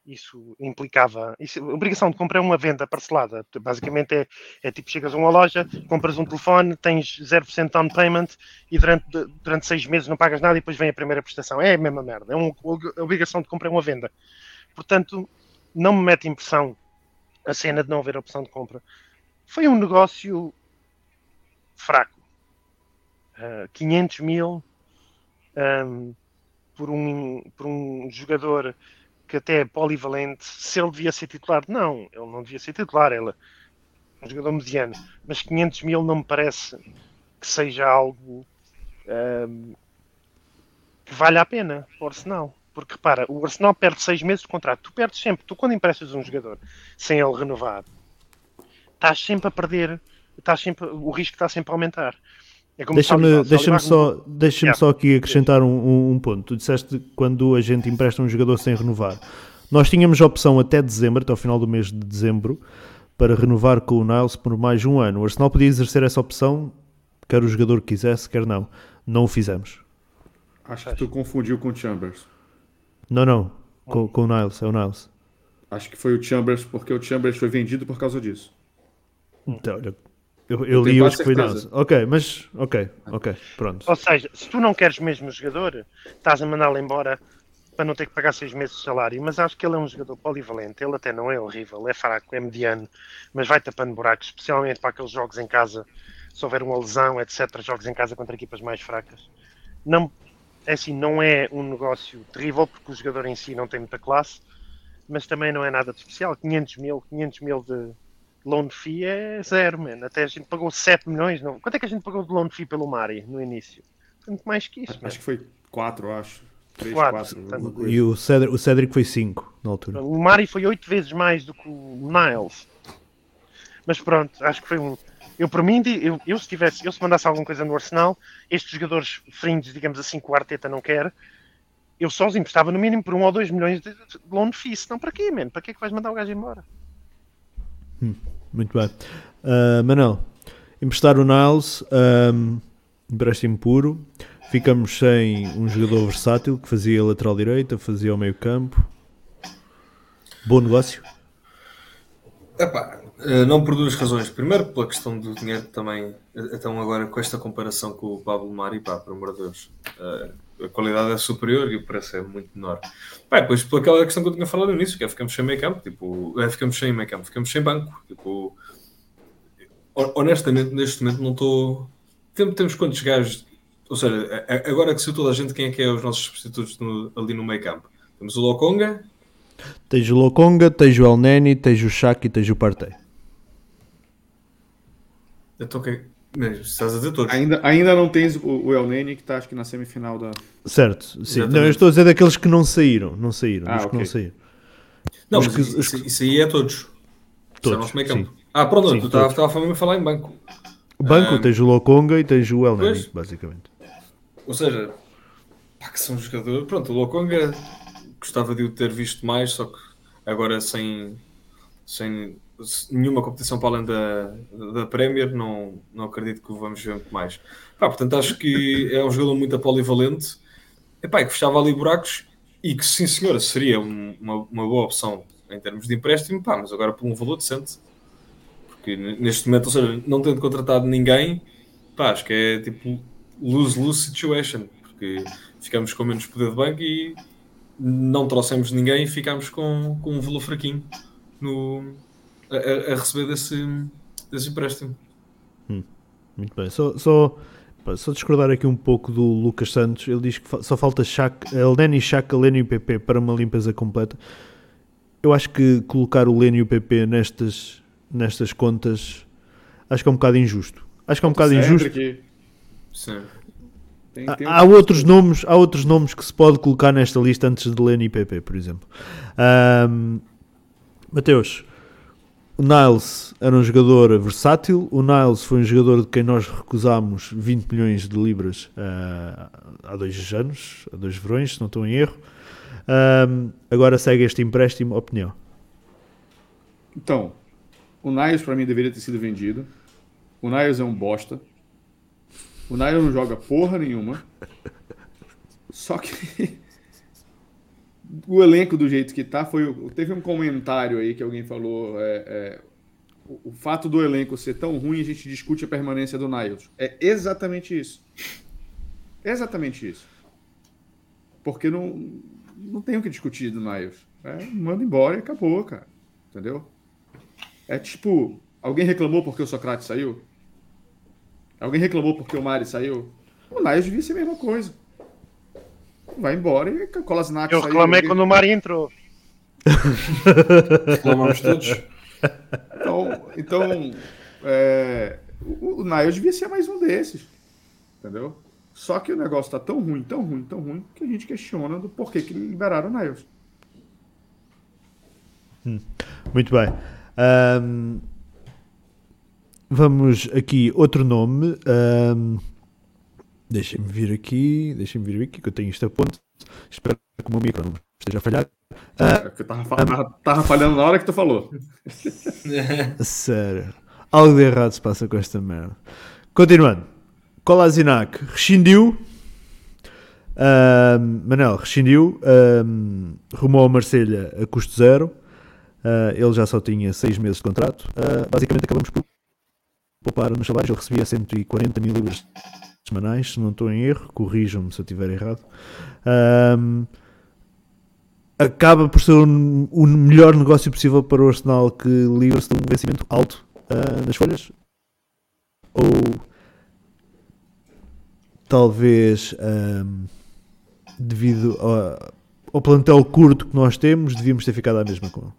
isso implicava. Isso, a obrigação de compra é uma venda parcelada. Basicamente é, é tipo: chegas a uma loja, compras um telefone, tens 0% down payment e durante, durante seis meses não pagas nada e depois vem a primeira prestação. É a mesma merda. É um, a obrigação de compra é uma venda. Portanto, não me mete impressão a cena de não haver opção de compra. Foi um negócio fraco. Uh, 500 mil um, por, um, por um jogador que até é polivalente. Se ele devia ser titular, não, ele não devia ser titular. Ele é um jogador mediano, mas 500 mil não me parece que seja algo um, que valha a pena para o Arsenal. Porque repara, o Arsenal perde seis meses de contrato. Tu perdes sempre. Tu, quando emprestas um jogador sem ele renovar, estás sempre a perder. Estás sempre, o risco está sempre a aumentar. É como Deixa-me deixa só, deixa Yeah. só aqui acrescentar um, um- um ponto. Tu disseste quando a gente empresta um jogador sem renovar. Nós tínhamos a opção até dezembro, até ao final do mês de dezembro, para renovar com o Niles por mais um ano. O Arsenal podia exercer essa opção, quer o jogador quisesse, quer não. Não o fizemos. Acho que tu confundiu com o Chambers. Não, não. Com, com o Niles, é o Niles. Acho que foi o Chambers, porque o Chambers foi vendido por causa disso. Então, olha, eu, eu li tenho hoje quase que foi certeza. Niles. Ok, mas, ok, ok, pronto. Ou seja, se tu não queres mesmo o jogador, estás a mandá-lo embora para não ter que pagar seis meses de salário. Mas acho que ele é um jogador polivalente. Ele até não é horrível, é fraco, é mediano, mas vai tapando buracos, especialmente para aqueles jogos em casa. Se houver uma lesão, etc., jogos em casa contra equipas mais fracas. Não, é assim, não é um negócio terrível, porque o jogador em si não tem muita classe, mas também não é nada de especial. 500 mil, 500 mil de loan fee é zero, man. Até a gente pagou 7 milhões. Não. Quanto é que a gente pagou de loan fee pelo Mari no início? Foi muito mais que isso, man. Acho que foi quatro, acho. Três, Quatro, quatro. portanto. alguma coisa. E o Cedric, o Cedric foi 5 na altura. O Mari foi oito vezes mais do que o Niles. Mas pronto, acho que foi um. Eu, por mim, eu, eu se tivesse, eu se mandasse alguma coisa no Arsenal, estes jogadores fringes, digamos assim, que o Arteta não quer, eu só os emprestava no mínimo por um ou dois milhões de, de loan fee. Não, para quê, man? Para que é que vais mandar o gajo embora? Muito bem. Ah, Manel, emprestar o Niles, um, empréstimo puro. Ficamos sem um jogador versátil que fazia lateral direita, fazia o meio campo. Bom negócio. Epá, não por duas razões. Primeiro, pela questão do dinheiro também. Eh, Então, agora com esta comparação com o Pablo Mari, pá, por amor de Deus, eh, a qualidade é superior e o preço é muito menor. Pá, depois, por aquela questão que eu tinha falado no início, que é ficamos sem meio campo, tipo, é, ficamos sem meio campo, ficamos sem banco. Tipo, ho- honestamente, neste momento não estou. Temos, temos quantos gajos. Ou seja, agora que saiu toda a gente, quem é que é os nossos substitutos no- ali no meio campo? Temos o Lokonga, Tens o Lokonga, tens o El Neni, tens o Shaq e tens o Partey. Quem. Mas Estás a dizer todos. Ainda, ainda não tens o, o El Neni, que está acho que na semifinal da. Certo, sim. Exatamente. Não, eu estou a dizer daqueles que não saíram. Não saíram, Ah, dos que não saíram. Não, que- isso, que- isso- aí é todos. Isso é Todos, nosso campo. sim. Ah, pronto, Sim, tu estava a falar em banco. Banco, Ah, tens o Lokonga e tens o El pois. basicamente. Ou seja, pá, que são jogadores. Pronto, o Lokonga gostava de o ter visto mais, só que agora sem, sem nenhuma competição para além da, da Premier, não, não acredito que o vamos ver muito mais. Pá, portanto, acho que é um jogador muito polivalente Epá, que fechava ali buracos e que, sim senhora, seria um- uma, uma boa opção em termos de empréstimo, pá, mas agora por um valor decente. Porque neste momento, ou seja, não tendo contratado ninguém, pá, acho que é tipo lose-lose situation, porque ficamos com menos poder de banco e não trouxemos ninguém e ficámos com, com um valor fraquinho no, a, a- receber desse, desse empréstimo. Muito bem. Só, só, só discordar aqui um pouco do Lucas Santos. Ele diz que fa- só falta Shaq, El Neni, Shaq, Leno e o PP para uma limpeza completa. Eu acho que colocar o Leno e o PP nestas, nestas contas acho que é um bocado injusto. Acho que é um bocado injusto. Cedric, Sim. Tem, Há, tem há outros nomes, há outros nomes que se pode colocar nesta lista antes de Leno e PP, por exemplo. Ahm, Mateus, o Niles era um jogador versátil. O Niles foi um jogador de quem nós recusámos 20 milhões de libras ah, há dois anos, há dois verões, se não estou em erro. Ahm, agora segue este empréstimo. Opinião? Então, o Niles para mim deveria ter sido vendido. O Niles é um bosta. O Niles não joga porra nenhuma. Só que o elenco do jeito que tá foi. Teve um comentário aí que alguém falou. é, é, o, o fato do elenco ser tão ruim, a gente discute a permanência do Niles. É exatamente isso. Exatamente isso. Porque não, não tem o que discutir do Niles. É, manda embora e acabou, cara. Entendeu? É tipo, alguém reclamou porque o Socrates saiu? Alguém reclamou porque o Mari saiu? O Niles devia ser a mesma coisa. Vai embora e o Kolasinac Eu reclamei quando o Mari entrou. Reclamamos todos. Então, então é, o, o Niles devia ser mais um desses. Entendeu? Só que o negócio tá tão ruim, tão ruim, tão ruim, que a gente questiona do porquê que liberaram o Niles. Muito bem. Ahm, vamos aqui, outro nome. ahm, Deixem-me vir aqui. Deixem-me vir aqui que eu tenho isto a ponto. Espero que o meu micro não esteja a falhar. É, tava, tava, tava falhando na hora que tu falou. Sério. Algo de errado se passa com esta merda. Continuando. Kolasinac rescindiu. Ahm, Manel rescindiu. ahm, rumou a Marselha a custo zero. Ah, ele já só tinha seis meses de contrato. Ah, basicamente acabamos por poupar nos salários. Ele recebia 140 mil libras semanais, se não estou em erro. Corrijam-me se eu estiver errado. Ahm, acaba por ser o, melhor negócio possível para o Arsenal que livra-se de um vencimento alto ah, nas folhas? Ou talvez ahm, devido ao, ao plantel curto que nós temos, devíamos ter ficado à mesma com ele?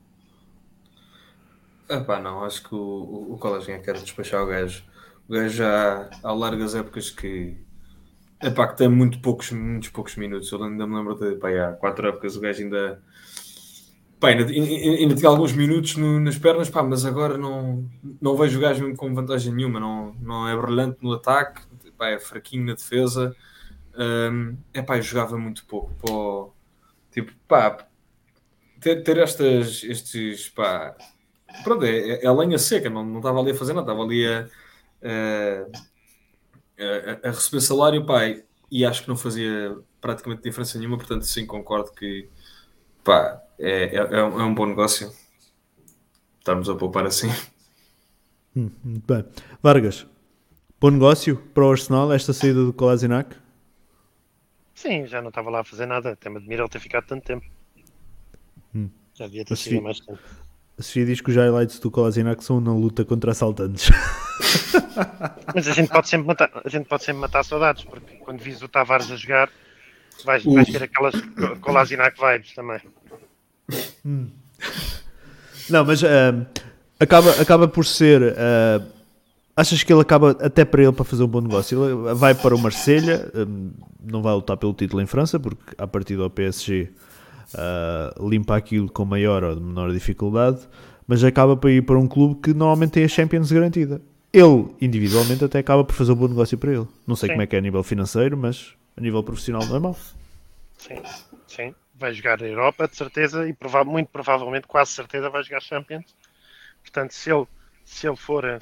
Epá, não, acho que o, o, o quer despachar o gajo. O gajo já há largas épocas que, epá, que tem muito poucos, muitos poucos minutos. Eu ainda me lembro de, pá, há quatro épocas o gajo ainda, pá, ainda, ainda, tinha alguns minutos no- nas pernas, pá, mas agora não, não vejo o gajo mesmo com vantagem nenhuma. Não, não é brilhante no ataque, pá, é fraquinho na defesa. Epá, eu jogava muito pouco. Pô, tipo, pá, ter, ter estas, estes, pá, pronto, é, é- é lenha seca, não, não estava ali a fazer nada, estava ali a, a, a- a receber salário, pá, e acho que não fazia praticamente diferença nenhuma, portanto, sim, concordo que, pá, é, é, é um, é um bom negócio estarmos a poupar assim. Hum, muito bem. Vargas, bom negócio para o Arsenal esta saída do Kolasinac? Sim, já não estava lá a fazer nada. Até me admira ele ter ficado tanto tempo. Hum. Já devia ter sido mais tempo. A Sofia diz que os highlights do Kolasinac são na luta contra assaltantes. Mas a gente pode sempre matar, a gente pode sempre matar saudades, porque quando vis o Tavares a jogar, vais, vais ter aquelas co- Kolasinac vibes também. Não, mas ahm, acaba, acaba por ser. ah, achas que ele acaba até para ele para fazer um bom negócio? Ele vai para o Marselha, ahm, não vai lutar pelo título em França, porque a partir do PSG ah, limpa aquilo com maior ou menor dificuldade, mas acaba para ir para um clube que normalmente tem a Champions garantida. Ele, individualmente, até acaba por fazer um bom negócio para ele. Não sei Sim. como é que é a nível financeiro, mas a nível profissional não é mau. Sim, sim. Vai jogar a Europa, de certeza, e prova muito provavelmente, quase certeza, vai jogar Champions. Portanto, se ele, se ele for eh,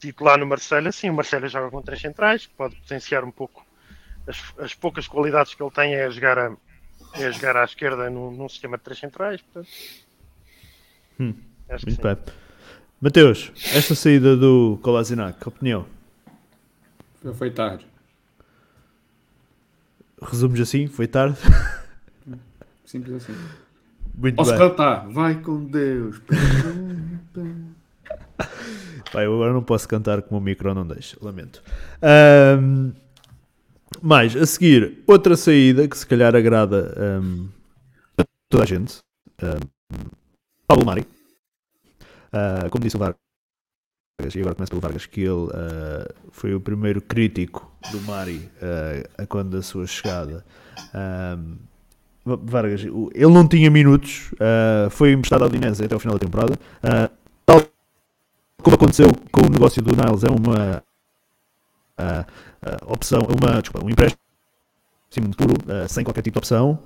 titular no Marselha, sim, o Marselha joga com três centrais, que pode potenciar um pouco as, as poucas qualidades que ele tem é a jogar, a, é jogar à esquerda num, num sistema de três centrais. Portanto, Hum, acho que Muito sim. bem. Mateus, esta saída do Kolasinac, opinião? Foi tarde. Resumos assim, foi tarde. Simples assim. Muito Posso bem. cantar? Vai com Deus. Pá, eu agora não posso cantar como o micro não deixa, lamento. Ahm, mais, a seguir, outra saída que se calhar agrada ahm, a toda a gente. Ahm, Pablo Mari. Ah, como disse o Vargas, e agora começo pelo Vargas, que ele ah, foi o primeiro crítico do Mari ah, a quando sua chegada. Ahm, Vargas, o- ele não tinha minutos, ah, foi emprestado ao Dinese até ao final da temporada. Ah, como aconteceu com o negócio do Niles, é uma ah, ah, opção, uma, desculpa, um empréstimo puro, ah, sem qualquer tipo de opção.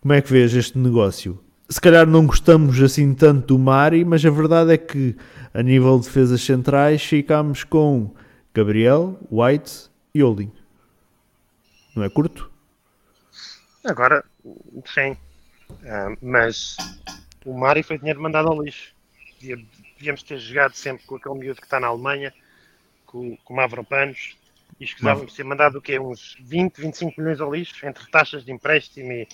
Como é que vês este negócio? Se calhar não gostamos assim tanto do Mari, mas a verdade é que a nível de defesas centrais ficámos com Gabriel, White e Holding. Não é curto? Agora, sim. Ah, mas o Mari foi dinheiro mandado ao lixo. Devíamos ter jogado sempre com aquele miúdo que está na Alemanha, com, com o Mavropanos, e escusávamos ter mandado o quê? Uns 20, 25 milhões ao lixo, entre taxas de empréstimo e,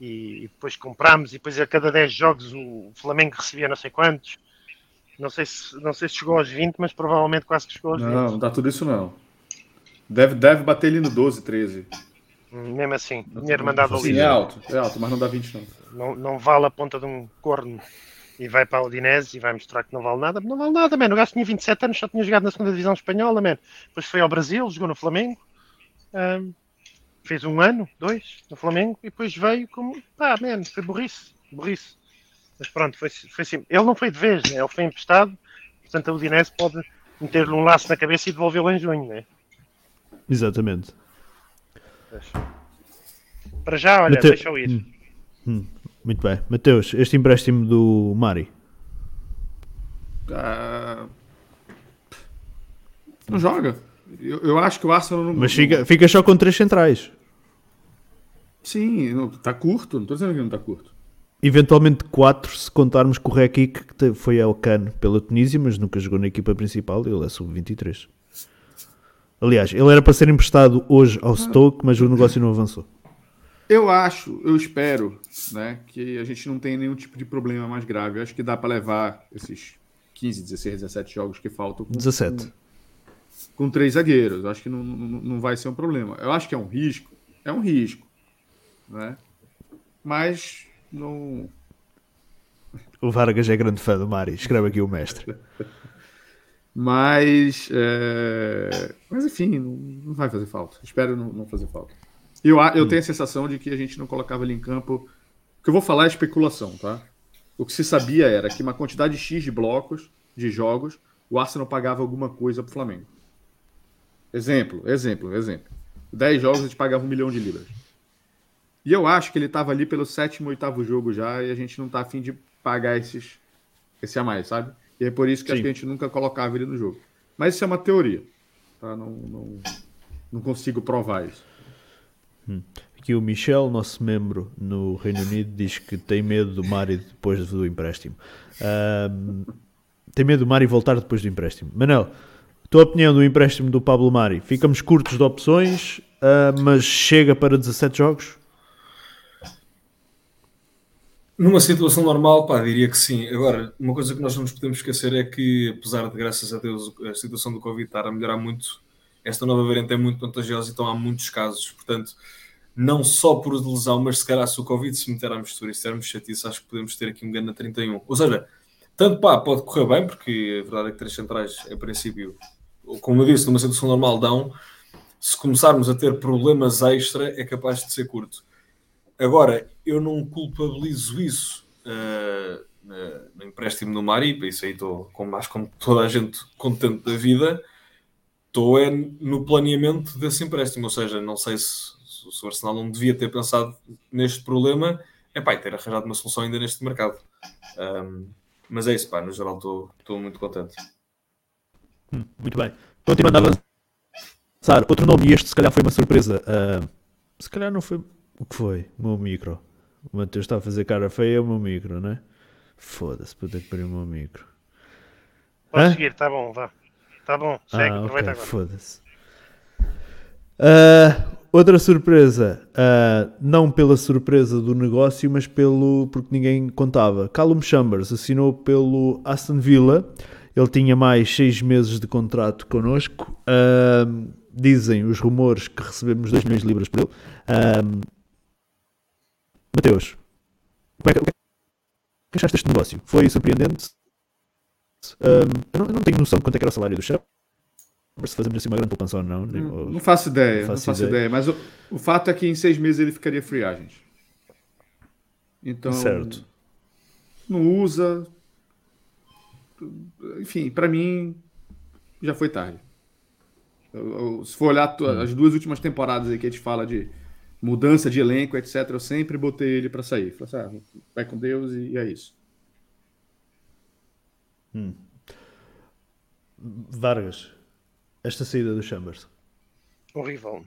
e, e depois comprámos, e depois a cada 10 jogos o Flamengo recebia não sei quantos. Não sei se, não sei se chegou aos 20, mas provavelmente quase que chegou aos 20. Não, não dá tudo isso não. Deve, deve bater ali no 12, 13. Hum, Mesmo assim, dinheiro mandado ao Sim, é alto, é alto, mas não dá 20 não. não, não vale a ponta de um corno e vai para a Udinese e vai mostrar que não vale nada. Não vale nada, mano. O gajo tinha 27 anos, só tinha jogado na segunda divisão espanhola, mano. Depois foi ao Brasil, jogou no Flamengo. Um, fez um ano, dois, no Flamengo, e depois veio como, pá, man, foi burrice, burrice. Mas pronto, foi, foi assim. Ele não foi de vez, né? ele foi emprestado, portanto a Udinese pode meter-lhe um laço na cabeça e devolvê-lo em junho, né? Exatamente. Para já, olha, Mate- deixa-o ir. Hum, hum, muito bem. Mateus, este empréstimo do Mari. Ah, Não joga. Eu, eu acho que o Arsenal não. Mas fica, fica só com três centrais. Sim, não, tá curto. Não tô dizendo que não tá curto. Eventualmente quatro, se contarmos com o Rekik, que foi ao Cano pela Tunísia, mas nunca jogou na equipa principal. Ele é sub-23. Aliás, ele era para ser emprestado hoje ao Stoke, mas o negócio não avançou. Eu acho, eu espero, né, que a gente não tenha nenhum tipo de problema mais grave. Eu acho que dá para levar esses 15, 16, 17 jogos que faltam com, 17. com três zagueiros. Eu acho que não, não, não vai ser um problema. Eu acho que é um risco. É um risco. Né? Mas não. O Vargas é grande fã do Mari. Escreve aqui o mestre. Mas. é, Mas enfim, não, não vai fazer falta. Espero não, não fazer falta. Eu, eu tenho a sensação de que a gente não colocava ele em campo. O que eu vou falar é especulação, tá? O que se sabia era que uma quantidade X de blocos, de jogos, o Arsenal pagava alguma coisa pro Flamengo. Exemplo, exemplo, exemplo. 10 jogos a gente pagava um milhão de libras. E eu acho que ele estava ali pelo sétimo, oitavo jogo já, e a gente não tá afim de pagar esses, esse a mais, sabe? E é por isso que que a gente nunca colocava ele no jogo. Mas isso é uma teoria. Tá? Não, não, não consigo provar isso. Aqui o Michel, nosso membro no Reino Unido, diz que tem medo do Mari depois do empréstimo. Ahm, tem medo do Mari voltar depois do empréstimo. Manel, tua opinião do empréstimo do Pablo Mari? Ficamos curtos de opções, ah, mas chega para 17 jogos? Numa situação normal, pá, diria que sim. Agora, uma coisa que nós não nos podemos esquecer é que, apesar de, graças a Deus, a situação do Covid estar a melhorar muito, esta nova variante é muito contagiosa então há muitos casos. Portanto, não só por lesão, mas se calhar se o Covid se meter à mistura e se dermos chatice, acho que podemos ter aqui um ganho na 31. Ou seja, tanto pá, pode correr bem, porque a verdade é que três centrais, em princípio, como eu disse, numa situação normal dão. Se começarmos a ter problemas extra, é capaz de ser curto. Agora, eu não culpabilizo isso uh, no empréstimo do Mari, para isso aí estou, como mais como toda a gente, contente da vida. Estou é no planeamento desse empréstimo, ou seja, não sei se, se o Arsenal não devia ter pensado neste problema, é pá, e ter arranjado uma solução ainda neste mercado. Um, mas é isso, pá, no geral estou muito contente. Muito bem. Continuando a avançar, outro nome, e este se calhar foi uma surpresa. ah, se calhar não foi. O que foi? O meu micro. O Mateus está a fazer cara feia, é o meu micro, não é? Foda-se, puta que pariu o meu micro. Pode Hã? seguir, tá bom, vá. Tá bom, segue, Ah, aproveita ok, agora. foda-se. Ah, outra surpresa, ah, não pela surpresa do negócio, mas pelo porque ninguém contava. Callum Chambers assinou pelo Aston Villa. Ele tinha mais seis meses de contrato connosco. Ah, dizem os rumores que recebemos 2 milhões de libras por ele. Ah, Mateus, como é que, o que é que achaste deste negócio? Foi surpreendente? Ah, eu, não, eu não tenho noção de quanto é que era o salário do Chambers se fazemos assim uma grande poupança ou não. nem- ou- Não faço ideia, Não não faço faço, ideia. ideia. Mas o, o fato é que em seis meses ele ficaria free agent. Então. Certo. Não usa. Enfim, pra mim já foi tarde. Eu- eu- se for olhar Hum. as duas últimas temporadas aí que a gente fala de mudança de elenco, etc., eu sempre botei ele pra sair. Falei assim, ah, vai com Deus e, e é isso. Vargas, esta saída do Chambers. Horrível.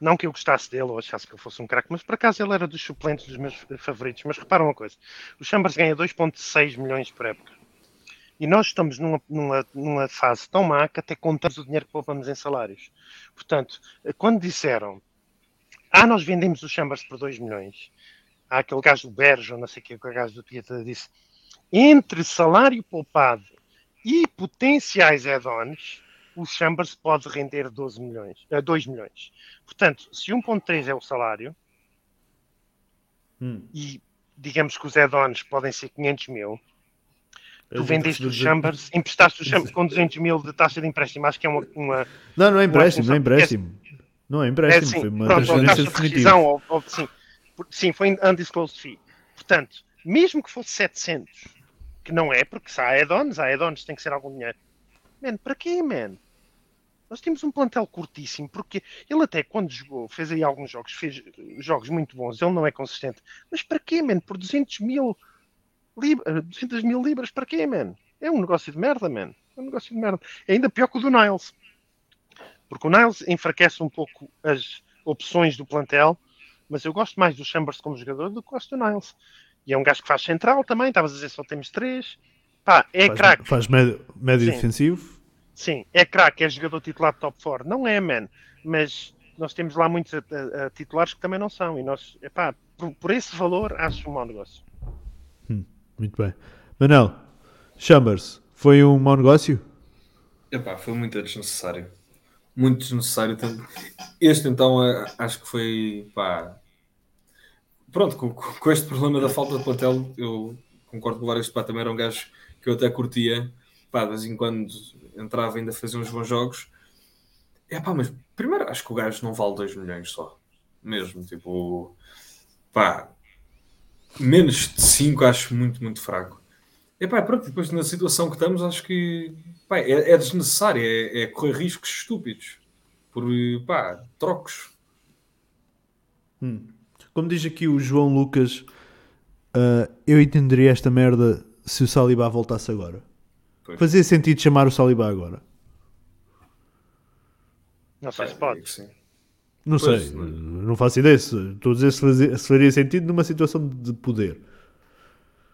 Não que eu gostasse dele ou achasse que ele fosse um craque, mas por acaso ele era dos suplentes dos meus favoritos. Mas repara uma coisa: o Chambers ganha 2,6 milhões por época. E nós estamos numa, numa, numa fase tão má que até contamos o dinheiro que poupamos em salários. Portanto, quando disseram ah, nós vendemos o Chambers por 2 milhões, há aquele gajo do Berjo, não sei o que, o gajo do Twitter disse: entre salário poupado e potenciais add-ons, o Chambers pode render 12 milhões, eh, 2 milhões. Portanto, se 1.3 é o salário, Hum. e digamos que os add-ons podem ser 500 mil, tu vendeste o Chambers, emprestaste o Chambers com 200 mil de taxa de empréstimo, acho que é uma... uma Não, não é empréstimo, não é empréstimo. Não é É, empréstimo, sim, foi uma pronto, transferência taxa de definitiva. ou, ou- sim, sim, foi undisclosed fee. Portanto, mesmo que fosse 700, que não é, porque se há add-ons, há add-ons, tem que ser algum dinheiro. Man, para quê, man? Nós temos um plantel curtíssimo, porque ele até quando jogou, fez aí alguns jogos, fez jogos muito bons, ele não é consistente. Mas para quê, man? Por 200 mil, lib- eh, 200 mil libras, para quê, man? É um negócio de merda, man. É um negócio de merda. É ainda pior que o do Niles. Porque o Niles enfraquece um pouco as opções do plantel, mas eu gosto mais do Chambers como jogador do que gosto do Niles. E é um gajo que faz central também, estavas a dizer só temos três. Pá, é Faz, craque. faz médio, médio Sim. defensivo. Sim, é craque, é jogador titular de top 4. Não é, man. Mas nós temos lá muitos a- a- a titulares que também não são. E nós, epá, por, por esse valor, acho um mau negócio. Muito bem. Manel, Chambers, foi um mau negócio? Epá, foi muito desnecessário. Muito desnecessário. Tanto- Este então acho que foi pá. Pronto, com, com este problema da falta de plantel, eu concordo com vários pá, também era um gajo que eu até curtia, pá, de vez em quando entrava ainda a fazer uns bons jogos. É pá, mas primeiro acho que o gajo não vale 2 milhões só. Mesmo, tipo, pá, menos de 5 acho muito, muito fraco. E pá, pronto, depois na situação que estamos, acho que pá, é, é desnecessário, é, é correr riscos estúpidos por pá, trocos. Como diz aqui o João Lucas, ah, eu entenderia esta merda se o Saliba voltasse agora. Pois. Fazia sentido chamar o Saliba agora. Não sei se eu pode. sim. Não Pois, sei, não. não faço ideia. se- Estou a dizer se, faria sentido numa situação de poder.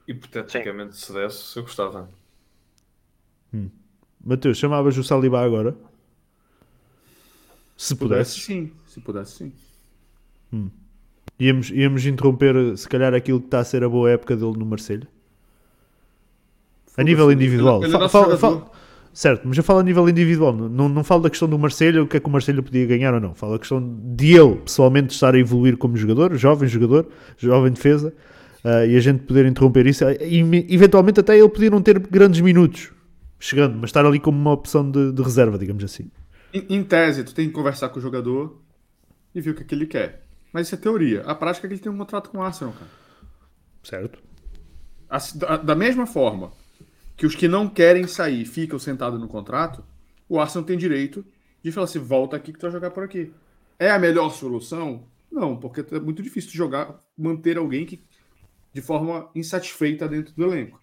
Hipoteticamente, se desse, eu gostava. Mateus, chamavas o Saliba agora? Se Se pudesse, pudesses. sim. Se pudesse, sim. Íamos, íamos interromper, se calhar, aquilo que está a ser a boa época dele no Marselha. A nível individual. Ele é fala- fala- certo, mas eu falo a nível individual. Não, não falo da questão do Marselha, o que é que o Marselha podia ganhar ou não. Falo da questão de ele, pessoalmente, estar a evoluir como jogador, jovem jogador, jovem defesa, ah, e a gente poder interromper isso. E, eventualmente, até ele podia não ter grandes minutos chegando, mas estar ali como uma opção de, de reserva, digamos assim. Em, em tese, tu tem que conversar com o jogador e ver o que, que ele quer. Mas isso é teoria. A prática é que ele tem um contrato com o Arsenal, cara. Certo. Assim, Da, da mesma forma que os que não querem sair ficam sentados no contrato, o Arsenal tem direito de falar assim: volta aqui que tu vai jogar por aqui. É a melhor solução? Não, porque é muito difícil jogar, manter alguém que de forma insatisfeita dentro do elenco.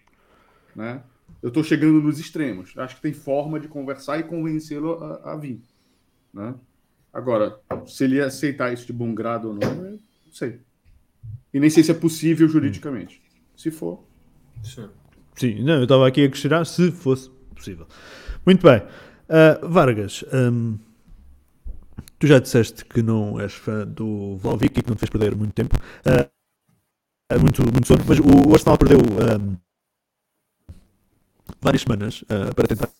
Né? Eu estou chegando nos extremos. Acho que tem forma de conversar e convencê-lo a, a vir. Né? Agora, se ele ia aceitar isso de bom grado ou não, eu não sei. E nem sei se é possível juridicamente. Se for, Sim. Sim, não, eu estava aqui a questionar se fosse possível. Muito bem. Ah, Vargas, hum, tu já disseste que não és fã do Vlaovic e que não te fez perder muito tempo. É muito, muito sono, mas o, Arsenal perdeu hum, várias semanas ah, para tentar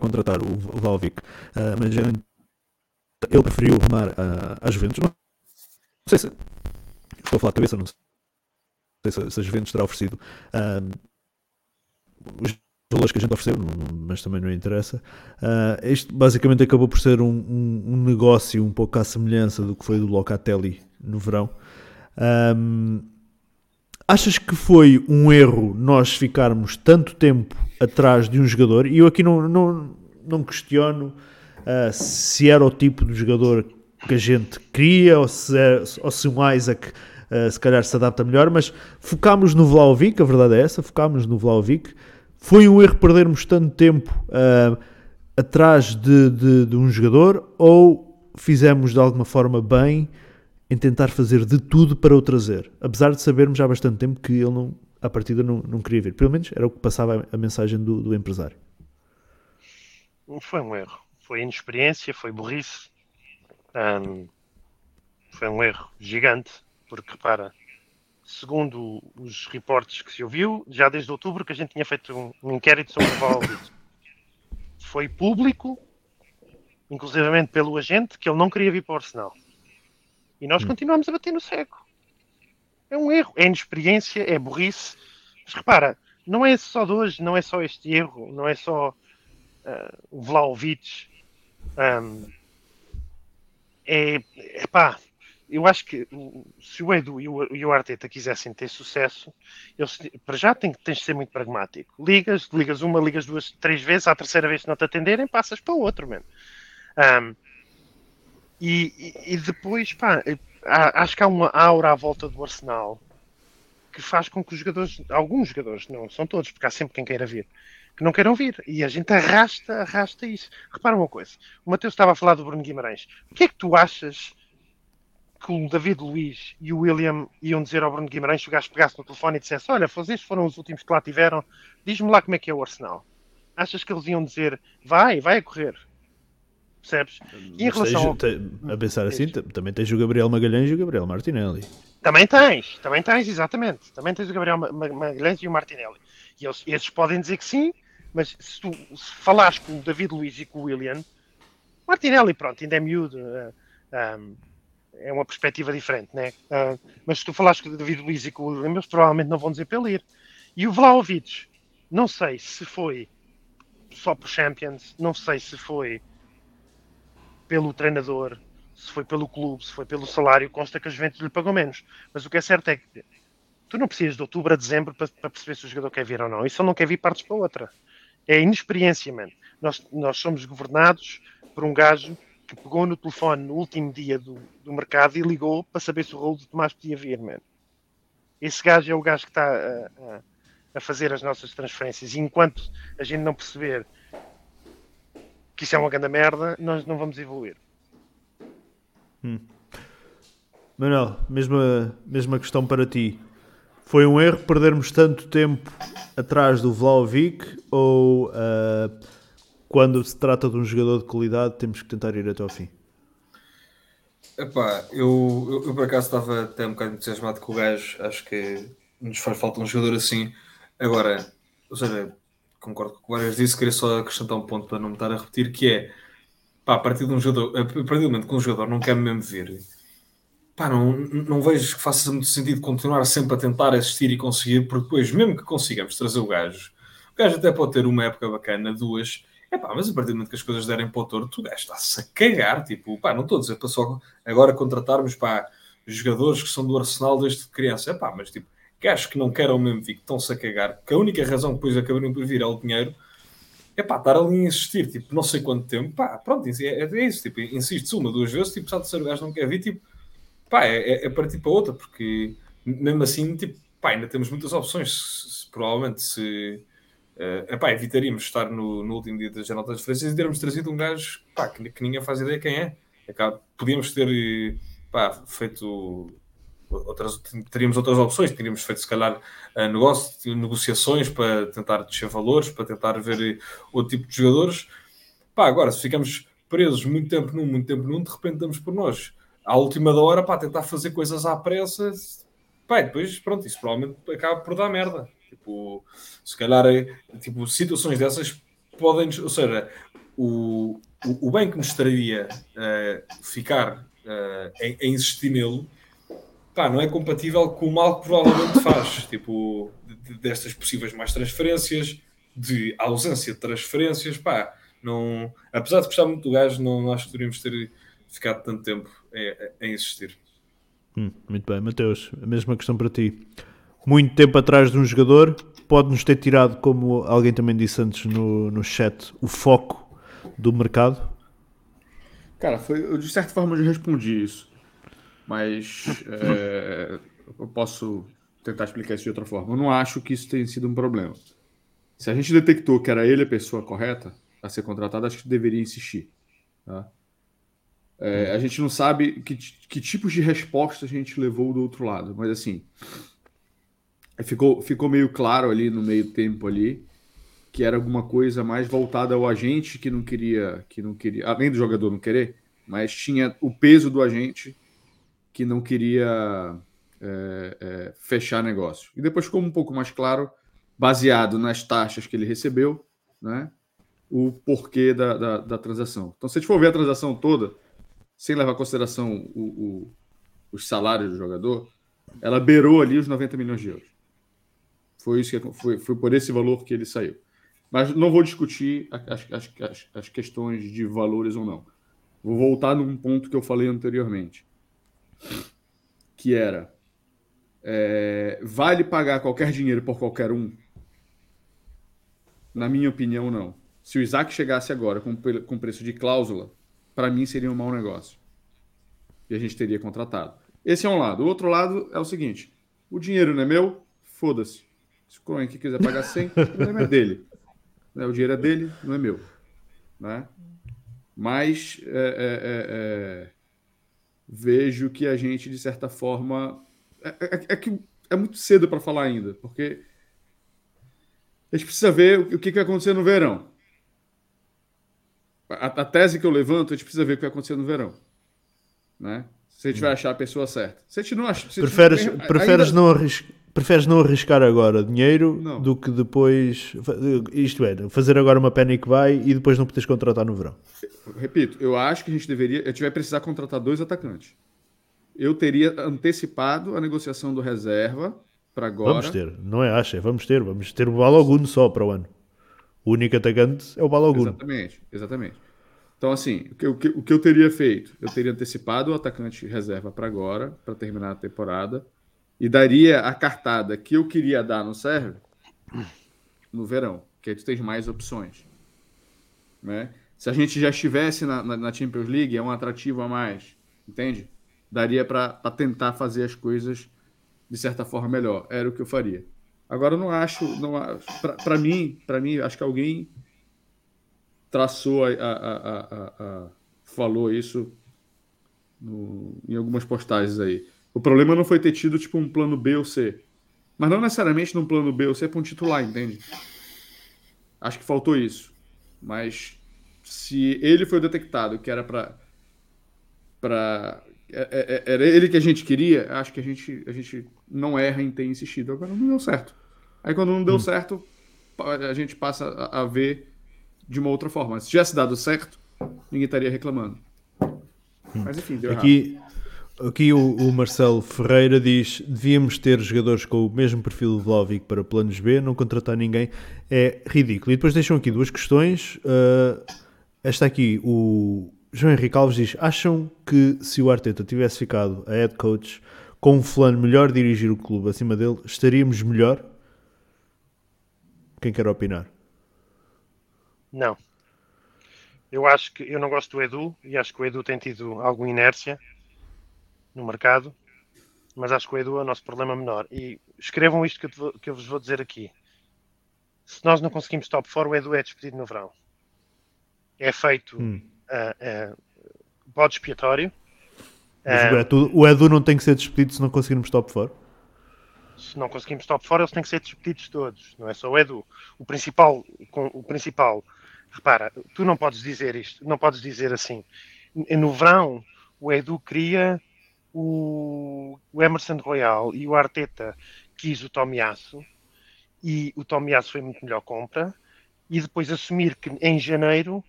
contratar o, Vlaovic. Mas ah, ele preferiu rumar ah, à Juventus. Não sei se estou a falar de cabeça, não sei se, se a Juventus terá oferecido ah, os valores que a gente ofereceu, não- mas também não interessa. Ah, isto basicamente acabou por ser um, um- um negócio um pouco à semelhança do que foi do Locatelli no verão. Ahm, achas que foi um erro nós ficarmos tanto tempo atrás de um jogador? E eu aqui não, não, não questiono ah, se era o tipo de jogador que a gente queria ou se, é- ou se um Isaac ah, se calhar se adapta melhor, mas focámos no Vlaovic, a verdade é essa, focámos no Vlaovic. Foi um erro perdermos tanto tempo ah, atrás de, de- de um jogador ou fizemos de alguma forma bem em tentar fazer de tudo para o trazer? Apesar de sabermos já há bastante tempo que ele não, à partida não, não queria vir. Pelo menos era o que passava a, a mensagem do, do empresário. Foi um erro. Foi inexperiência, foi burrice. Ahm, foi um erro gigante, porque repara, segundo os reportes que se ouviu, já desde outubro que a gente tinha feito um, um inquérito sobre o Vlahovic. Foi público, inclusivamente pelo agente, que ele não queria vir para o Arsenal. E nós continuamos a bater no cego. É um erro, é inexperiência, é burrice. Mas repara, não é só de hoje, não é só este erro, não é só ah, o Vlaovic. Ahm, é, pá, eu acho que se o Edu e o, Arteta quisessem ter sucesso, eles, para já tem, tens de ser muito pragmático. Ligas, ligas uma, ligas duas, três vezes, à terceira vez que não te atenderem, passas para o outro, mano. Um, e, e, depois, pá, acho que há uma aura à volta do Arsenal que faz com que os jogadores, alguns jogadores, não são todos, porque há sempre quem queira vir, que não queiram vir. E a gente arrasta, arrasta isso. Repara uma coisa: o Mateus estava a falar do Bruno Guimarães. O que é que tu achas que o David Luiz e o William iam dizer ao Bruno Guimarães se o gajo pegasse no telefone e dissesse: Olha, estes foram os últimos que lá tiveram, diz-me lá como é que é o Arsenal. Achas que eles iam dizer: Vai, vai a correr? Percebes? E em relação ao... a pensar assim, também tens o Gabriel Magalhães e o Gabriel Martinelli. Também tens, também tens, exatamente. Também tens o Gabriel Magalhães e o Martinelli. E eles, esses podem dizer que sim, mas se tu se falares com o David Luiz e com o William, Martinelli, pronto, ainda é miúdo. Uh, eh, um, é uma perspectiva diferente, né? Uh, mas se tu falares com o David Luiz e com o William, eles provavelmente não vão dizer para ele ir. E o Vlaovic, não sei se foi só por Champions, não sei se foi pelo treinador, se foi pelo clube, se foi pelo salário, consta que a Juventus lhe pagou menos. Mas o que é certo é que tu não precisas de outubro a dezembro para, para perceber se o jogador quer vir ou não. E ele não quer vir, partes para outra. É inexperiência, mano. Nós, nós somos governados por um gajo que pegou no telefone no último dia do, do mercado e ligou para saber se o rolo de Tomás podia vir, mano. Esse gajo é o gajo que está a, a, a fazer as nossas transferências. E enquanto a gente não perceber que isso é uma grande merda, nós não vamos evoluir. Hum. Manuel, mesma, mesma questão para ti. Foi um erro perdermos tanto tempo atrás do Vlaovic ou uh, quando se trata de um jogador de qualidade temos que tentar ir até ao fim? Epá, eu, eu, eu por acaso estava até um bocado entusiasmado com o gajo, acho que nos faz falta um jogador assim. Agora, ou seja, concordo com o que várias disse, queria só acrescentar um ponto para não me estar a repetir, que é pá, a partir de um jogador, a partir do momento que um jogador não quer mesmo ver, pá, não, não vejo que faça muito sentido continuar sempre a tentar assistir e conseguir, porque depois, mesmo que consigamos trazer o gajo, o gajo até pode ter uma época bacana, duas, é pá, mas a partir do momento que as coisas derem para o torto, o gajo está-se a cagar, tipo, pá, não estou a dizer para só agora contratarmos, pá, jogadores que são do Arsenal desde criança, é pá, mas tipo, gajos que não querem mesmo vir, que estão-se a cagar, que a única razão que depois acabariam por vir é o dinheiro, é pá, estar ali a insistir, tipo, não sei quanto tempo, pá, pronto, é, é isso, tipo, insiste uma, duas vezes, tipo, ser o gajo não quer vir, tipo, pá, é, é, é partir para outra, porque mesmo assim, tipo, pá, ainda temos muitas opções, se, se, provavelmente se, uh, epá, evitaríamos estar no, no último dia da janela das diferenças e termos trazido um gajo, pá, que, que ninguém faz ideia quem é, Acaba, podíamos ter, pá, feito outras, teríamos outras opções, teríamos feito se calhar uh, negócio, negociações para tentar descer valores, para tentar ver outro tipo de jogadores. Pá, agora, se ficamos presos muito tempo num, muito tempo num, de repente damos por nós. À última da hora, para tentar fazer coisas à pressa, pá, depois, pronto, isso provavelmente acaba por dar merda. Tipo, se calhar, é, tipo, situações dessas podem, ou seja, o, o, o bem que nos traria uh, ficar uh, em, em insistir nele pá, não é compatível com o mal que provavelmente faz, tipo, de, destas possíveis mais transferências, de ausência de transferências, pá, não, apesar de gostar muito do gajo, não, não acho que deveríamos ter ficado tanto tempo em, insistir. Hum, muito bem, Mateus, a mesma questão para ti. Muito tempo atrás de um jogador, pode-nos ter tirado, como alguém também disse antes no, no chat, o foco do mercado? Cara, foi, eu de certa forma já respondi isso mas é, eu posso tentar explicar isso de outra forma. Eu não acho que isso tenha sido um problema. Se a gente detectou que era ele a pessoa correta a ser contratada, acho que deveria insistir. Tá? É, a gente não sabe que, que tipos de resposta a gente levou do outro lado, mas assim ficou, ficou meio claro ali no meio tempo ali que era alguma coisa mais voltada ao agente que não queria, que não queria, além do jogador não querer, mas tinha o peso do agente que não queria é, é, fechar negócio. E depois ficou um pouco mais claro, baseado nas taxas que ele recebeu, né, o porquê da, da, da transação. Então, se a gente for ver a transação toda, sem levar em consideração o, o, os salários do jogador, ela beirou ali os 90 milhões de euros. Foi, isso que, foi, foi por esse valor que ele saiu. Mas não vou discutir as, as, as, as questões de valores ou não. Vou voltar num ponto que eu falei anteriormente, que era é, vale pagar qualquer dinheiro por qualquer um? Na minha opinião, não. Se o Isaac chegasse agora com, com preço de cláusula, para mim seria um mau negócio. E a gente teria contratado. Esse é um lado. O outro lado é o seguinte: o dinheiro não é meu, foda-se. Se o Cohen que quiser pagar 100, o problema é dele. O dinheiro é dele, não é meu. Né? Mas é, é, é, é vejo que a gente, de certa forma. É, é, é que é muito cedo para falar ainda, porque a gente precisa ver o que vai acontecer no verão. A, a, tese que eu levanto, a gente precisa ver o que vai acontecer no verão. Né? Se a gente vai achar a pessoa certa. Se a gente não acha. Preferes, não, preferes, ainda... não arriscar, preferes não arriscar agora dinheiro não. do que depois. Isto é, fazer agora uma panic buy e depois não poderes contratar no verão. Repito, eu acho que a gente deveria. A gente vai precisar contratar dois atacantes. Eu teria antecipado a negociação do reserva para agora. Vamos ter, não é acha, vamos ter, vamos ter o Balogun só para o ano. O único atacante é o Balogun. Exatamente, exatamente. Então, assim, o que, o, que, eu teria feito? Eu teria antecipado o atacante reserva para agora, para terminar a temporada, e daria a cartada que eu queria dar no serve no verão, que aí tu tens mais opções. Né? Se a gente já estivesse na, na, na Champions League, é um atrativo a mais, entende? Daria para tentar fazer as coisas de certa forma melhor. Era o que eu faria. Agora eu não acho, não para mim, para mim, acho que alguém traçou a, a, a, falou isso no, em algumas postagens aí. O problema não foi ter tido tipo um plano B ou C, mas não necessariamente num plano B ou C para um titular, entende? Acho que faltou isso. Mas se ele foi detectado que era para para é, é, é, era ele que a gente queria, acho que a gente, a gente não erra em ter insistido. Agora não deu certo. Aí quando não deu hum. certo, a gente passa a, a, ver de uma outra forma. Se tivesse dado certo, ninguém estaria reclamando. Hum. Mas enfim, deu aqui, errado. Aqui o, o, Marcelo Ferreira diz: devíamos ter jogadores com o mesmo perfil de Vlaovic para planos B, não contratar ninguém é ridículo. E depois deixam aqui duas questões. Uh, esta aqui, o, João Henrique Alves diz: acham que se o Arteta tivesse ficado a head coach com um fulano melhor dirigir o clube acima dele, estaríamos melhor? Quem quer opinar? Não. Eu acho que eu não gosto do Edu e acho que o Edu tem tido alguma inércia no mercado, mas acho que o Edu é o nosso problema menor. E escrevam isto que eu, que eu vos vou dizer aqui. Se nós não conseguimos top 4, o Edu é despedido no verão. É feito. Hum uh, uh, bode expiatório. Mas o, Edu, o Edu não tem que ser despedido se não conseguirmos top 4? Se não conseguimos top 4, eles têm que ser despedidos todos, não é só o Edu. O principal, o principal, repara, tu não podes dizer isto, não podes dizer assim. No verão, o Edu queria o, o Emerson Royal e o Arteta quis o Tomiasso e o Tomiasso foi muito melhor compra e depois assumir que em janeiro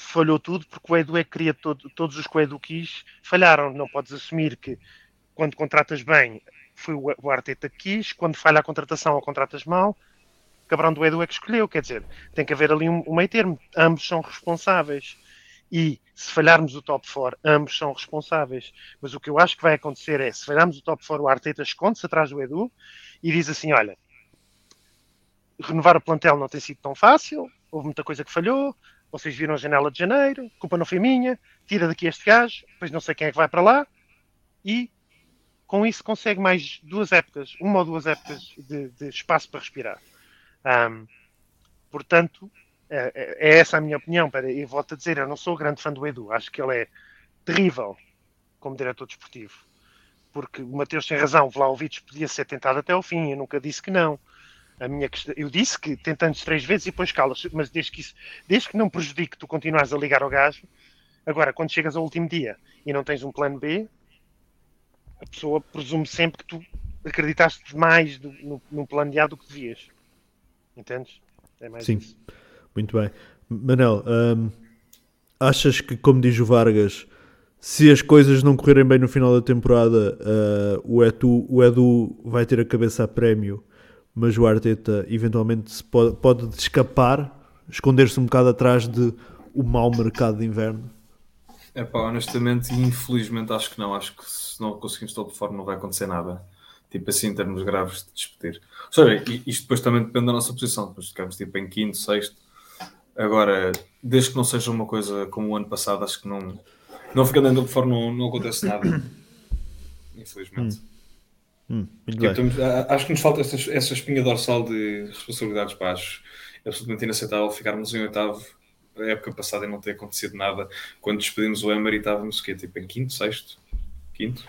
falhou tudo porque o Edu é que queria todo, todos os que o Edu quis falharam. Não podes assumir que quando contratas bem foi o, Arteta que quis, quando falha a contratação ou contratas mal, o cabrão do Edu é que escolheu. Quer dizer, tem que haver ali um, um meio termo. Ambos são responsáveis. E se falharmos o top 4, ambos são responsáveis. Mas o que eu acho que vai acontecer é, se falharmos o top 4, o Arteta esconde-se atrás do Edu e diz assim, olha, renovar o plantel não tem sido tão fácil, houve muita coisa que falhou, vocês viram a janela de janeiro, culpa não foi minha, tira daqui este gajo, depois não sei quem é que vai para lá, e com isso consegue mais duas épocas, uma ou duas épocas de, de espaço para respirar. Um, portanto, é, é, é, essa a minha opinião. Para, e volto a dizer, eu não sou grande fã do Edu, acho que ele é terrível como diretor desportivo. Porque o Mateus tem razão, Vlaovic podia ser tentado até ao fim, eu nunca disse que não a minha questão, eu disse que tentando três vezes e depois calas, mas desde que, isso, desde que não prejudique tu continuares a ligar ao gajo, agora quando chegas ao último dia e não tens um plano B, a pessoa presume sempre que tu acreditaste mais do, no, no plano A do que devias. Entendes? É mais Sim, isso. muito bem. Manel, hum, achas que, como diz o Vargas, se as coisas não correrem bem no final da temporada, uh, o, Edu, o Edu vai ter a cabeça a prémio mas o Arteta eventualmente pode, pode escapar, esconder-se um bocado atrás de o mau mercado de inverno? É pá, honestamente infelizmente acho que não. Acho que se não conseguimos top forma não vai acontecer nada. Tipo assim, em termos graves de despedir. Ou seja, isto depois também depende da nossa posição. Depois ficamos tipo em quinto, sexto. Agora, desde que não seja uma coisa como o ano passado, acho que não, não ficando em top forma não, não acontece nada. Infelizmente. Hum, muito Tipo, bem. temos- a- acho que nos falta essa, essa espinha dorsal de responsabilidades para acho absolutamente inaceitável ficarmos em oitavo a época passada e não ter acontecido nada quando despedimos o Emery estávamos o quê? tipo em quinto, sexto quinto,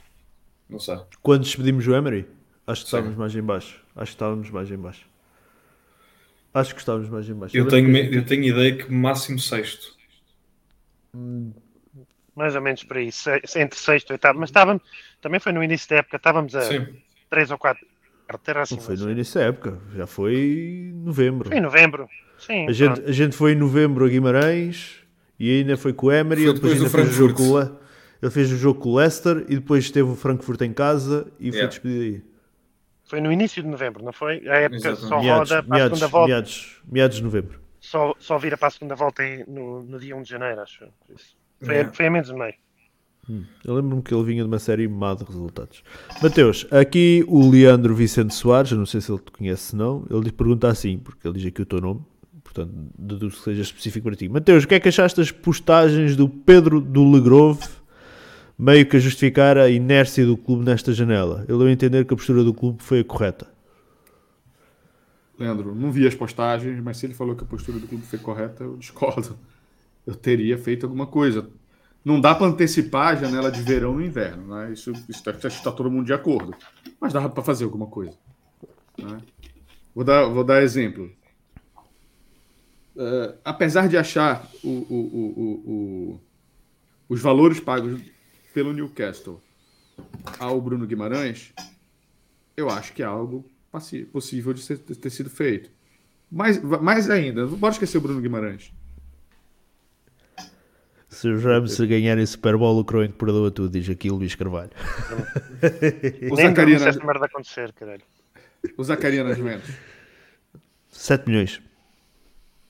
não sei Quando despedimos o Emery, acho que Sim. estávamos mais em baixo. Acho que estávamos mais em baixo. Acho que estávamos mais em baixo. eu tenho, me- eu tenho ideia que máximo sexto Mais ou menos por aí, se- entre sexto e oitavo. Mas estávamos, também foi no início da época, estávamos a sim, três ou quatro. Era assim, Não foi no início da época, já foi em novembro. Foi em novembro. Sim, A gente, a gente foi em novembro a Guimarães e ainda foi com o Emery. Foi depois depois ainda fez o jogo com o Le- Ele fez o jogo com o Leicester e depois teve o Frankfurt em casa e foi Yeah. despedido aí. Foi no início de novembro, não foi? A época Exatamente. só Meados, roda para a segunda volta. meados, meados de novembro. Só, só vira para a segunda volta no, no dia 1 de janeiro, acho. Foi, Yeah. foi a menos de meio. Eu lembro-me que ele vinha de uma série má de resultados. Mateus, aqui o Leandro Vicente Soares, não sei se ele te conhece não, ele diz- pergunta assim, porque ele diz aqui o teu nome, portanto deduzo que seja específico para ti. Mateus, o que é que achaste das postagens do Pedro do Legrove, meio que a justificar a inércia do clube nesta janela? Ele deu a entender que a postura do clube foi a correta. Leandro, não vi as postagens, mas se ele falou que a postura do clube foi correta, eu discordo. Eu teria feito alguma coisa. Não dá para antecipar a janela de verão no inverno, né? Isso está tá todo mundo de acordo. Mas dava para fazer alguma coisa. né? Vou, dar, vou dar exemplo. Eh, apesar de achar o- o- o- os valores pagos pelo Newcastle ao Bruno Guimarães, eu acho que é algo possível de ser- ter sido feito. Mais, mais ainda, não pode esquecer o Bruno Guimarães. Se os Rams ganharem Super Bowl, o Croen que perdoa tudo, diz aqui o Luís Carvalho. O Zacarias, esta merda acontecer, caralho. o Zacarias Nascimento. 7 milhões.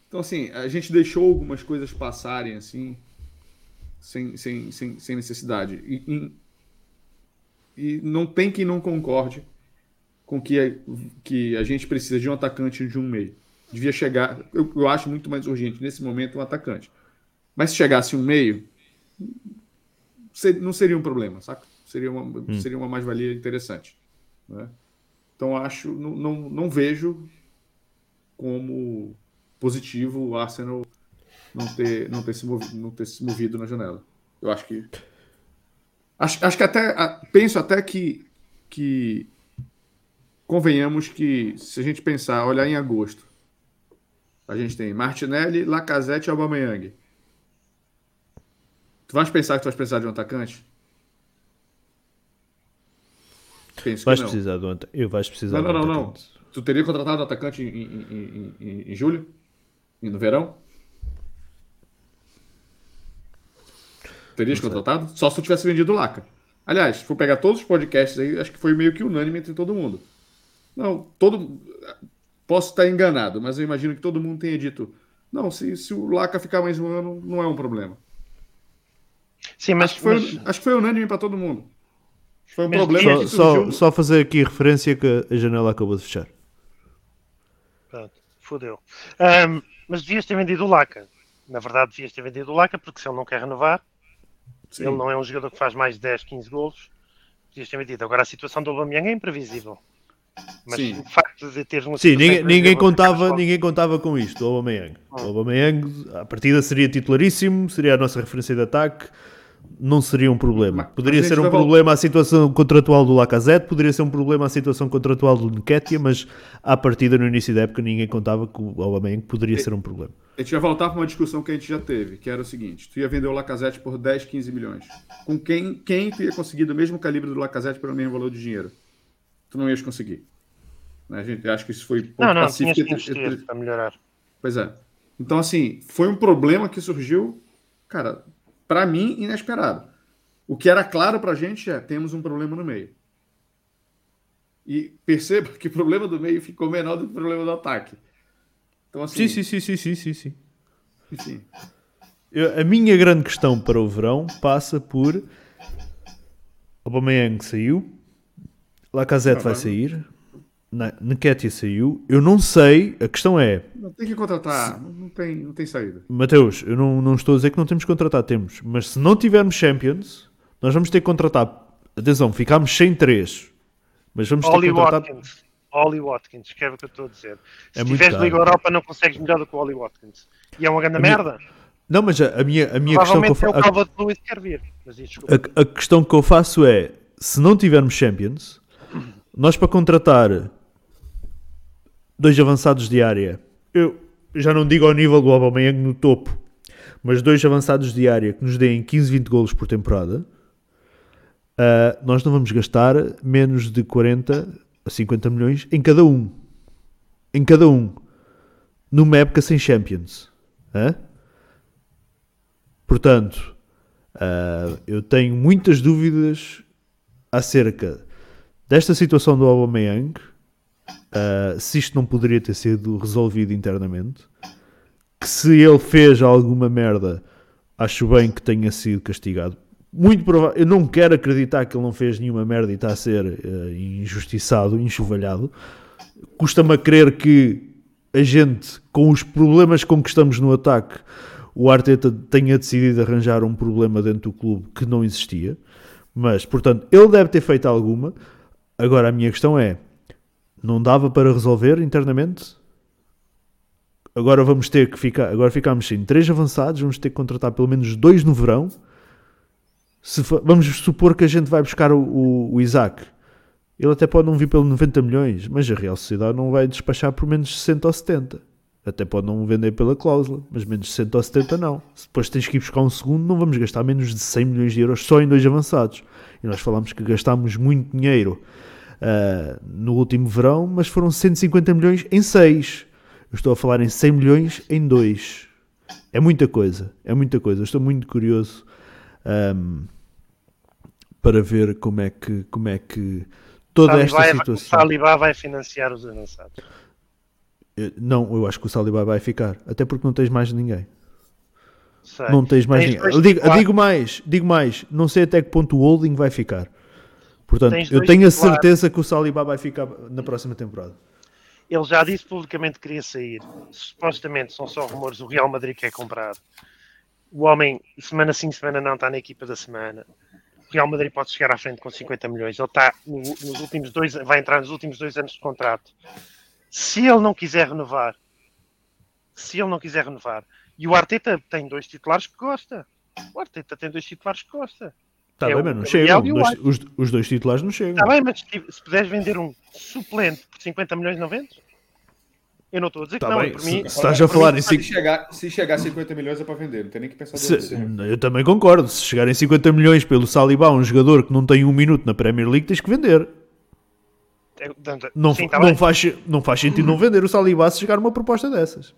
Então, assim, a gente deixou algumas coisas passarem, assim, sem, sem, sem, sem necessidade. E, e- e não tem quem não concorde com que a, que a gente precisa de um atacante de um meio. Devia chegar, eu, eu acho muito mais urgente nesse momento um atacante. Mas se chegasse um meio, não seria um problema, saca? Seria uma, seria uma mais-valia interessante. né? Então, acho, não, não, não vejo como positivo o Arsenal não ter, não ter, se, movido, não ter se movido na janela. Eu acho que. Acho, acho que até. Penso até que, que. Convenhamos que, se a gente pensar, olhar em agosto, a gente tem Martinelli, Lacazette e Aubameyang. Tu vais pensar que tu vais precisar de um atacante? Penso Vais precisar do Eu vais precisar Não, não, não, não. atacante. Tu teria contratado um atacante em, em, em, em, em julho? E no verão? Terias contratado? Só se tu tivesse vendido o Laca. Aliás, se for pegar todos os podcasts aí, acho que foi meio que unânime entre todo mundo. Não, todo. Posso estar enganado, mas eu imagino que todo mundo tenha dito. Não, se, se o Laca ficar mais um ano, não é um problema. Sim, mas, Acho que foi, mas- acho que foi unânime para todo mundo. Foi um Mas problema Só, só, só fazer aqui referência que a janela acabou de fechar. Pronto, fodeu. Ahm, mas devias ter vendido o Laca. Na verdade, devias ter vendido o Laca, porque se ele não quer renovar, Sim. ele não é um jogador que faz mais de 10, 15 golos, devias ter vendido. Agora, a situação do Aubameyang é imprevisível. Mas Sim. o facto de uma Sim, ninguém, ninguém, imprevisível, contava, ninguém contava com isto, o Aubameyang. Ah. O Aubameyang, a partida seria titularíssimo, seria a nossa referência de ataque, não seria um problema. Poderia ser um problema a situação contratual do Lacazette, poderia ser um problema a situação contratual do Nketiah, mas à partida, no início da época, ninguém contava que o Aubameyang poderia ser um problema. A gente vai voltar para uma discussão que a gente já teve, que era o seguinte: tu ia vender o Lacazette por 10, 15 milhões. Com quem, quem tu ia conseguir do mesmo calibre do Lacazette pelo mesmo valor de dinheiro? Tu não ias conseguir. Né, A gente acho que isso foi ponto Não, não, pacífico tinhas que entre- para melhorar. Pois é. Então, assim, foi um problema que surgiu, cara, para mim, inesperado. O que era claro pra gente é: temos um problema no meio. E perceba que o problema do meio ficou menor do que o problema do ataque. Então, assim, Sim, sim, sim, sim, sim, sim, sim. Eu- a minha grande questão para o verão passa por Aubameyang saiu, Lacazette vai sair, Na- Nketiah saiu. Eu não sei, a questão é, Não tem que contratar, não, não tem, não tem saída. Mateus, eu não, não estou a dizer que não temos que contratar, temos, mas se não tivermos Champions, nós vamos ter que contratar. Atenção, ficámos sem três, mas vamos ter que Ollie contratar. Watkins. Ollie Watkins, escreve o que eu estou a dizer. Se É muito tiveres. Liga Europa, não consegues melhor do que o Ollie Watkins. E é uma grande minha- merda. Não, mas a, a minha, a minha questão que eu Provavelmente é o faço. Diz, desculpa. A, a questão que eu faço é: se não tivermos Champions, nós para contratar dois avançados de área, eu já não digo ao nível do Aubameyang no topo, mas dois avançados de área que nos deem 15, 20 golos por temporada, ah, nós não vamos gastar menos de 40 a 50 milhões em cada um. Em cada um. Numa época sem Champions. Hã? Portanto, ah, eu tenho muitas dúvidas acerca desta situação do Aubameyang, ah, se isto não poderia ter sido resolvido internamente, que se ele fez alguma merda, acho bem que tenha sido castigado. Muito provável, eu não quero acreditar que ele não fez nenhuma merda e está a ser ah, injustiçado, enxovalhado. Custa-me a crer que a gente, com os problemas com que estamos no ataque, o Arteta tenha decidido arranjar um problema dentro do clube que não existia. Mas, portanto, ele deve ter feito alguma. Agora, a minha questão é: não dava para resolver internamente? Agora vamos ter que ficar. Agora ficámos sem três avançados, vamos ter que contratar pelo menos dois no verão. Fa- vamos supor que a gente vai buscar o, o, o Isaac. Ele até pode não vir pelo 90 milhões, mas a Real Sociedade não vai despachar por menos 60 ou 70. Até pode não vender pela cláusula, mas menos 60 ou 70 não. Se depois tens que ir buscar um segundo, não vamos gastar menos de 100 milhões de euros só em dois avançados. E nós falamos que gastámos muito dinheiro ah, no último verão, mas foram 150 milhões em seis. Eu estou a falar em 100 milhões em dois. É muita coisa, é muita coisa. Eu estou muito curioso ahm, para ver como é que, como é que toda Saliba esta situação. O Saliba vai financiar os avançados. Eh, Não, eu acho que o Saliba vai ficar, até porque não tens mais ninguém. Sei. Não tens mais Tens ninguém. digo, digo mais, digo mais, não sei até que ponto o Holding vai ficar. Portanto, eu tenho a certeza que o Saliba vai ficar na próxima temporada. Ele já disse publicamente que queria sair. Supostamente são só rumores. O Real Madrid quer comprar. O homem, semana sim, semana não, está na equipa da semana. O Real Madrid pode chegar à frente com 50 milhões. Ele está no- nos últimos dois, vai entrar nos últimos dois anos de contrato. Se ele não quiser renovar, se ele não quiser renovar, e o Arteta tem dois titulares que gosta. O Arteta tem dois titulares que gosta. Está É bem, mas não chegam. Dois- os, os dois titulares não chegam. Está bem, mas se, se puderes vender um suplente por 50 milhões, não vendes? Eu não estou a dizer que Tá não. bem, por se- mim, se estás a falar mim, em Se chegar, se chegar a 50 milhões é para vender, não tem nem que pensar Se- eu também concordo. Se chegarem 50 milhões pelo Saliba, um jogador que não tem um minuto na Premier League, tens que vender. é, portanto, Não, sim, tá não, faz, não faz sentido não vender o Saliba se chegar uma proposta dessas.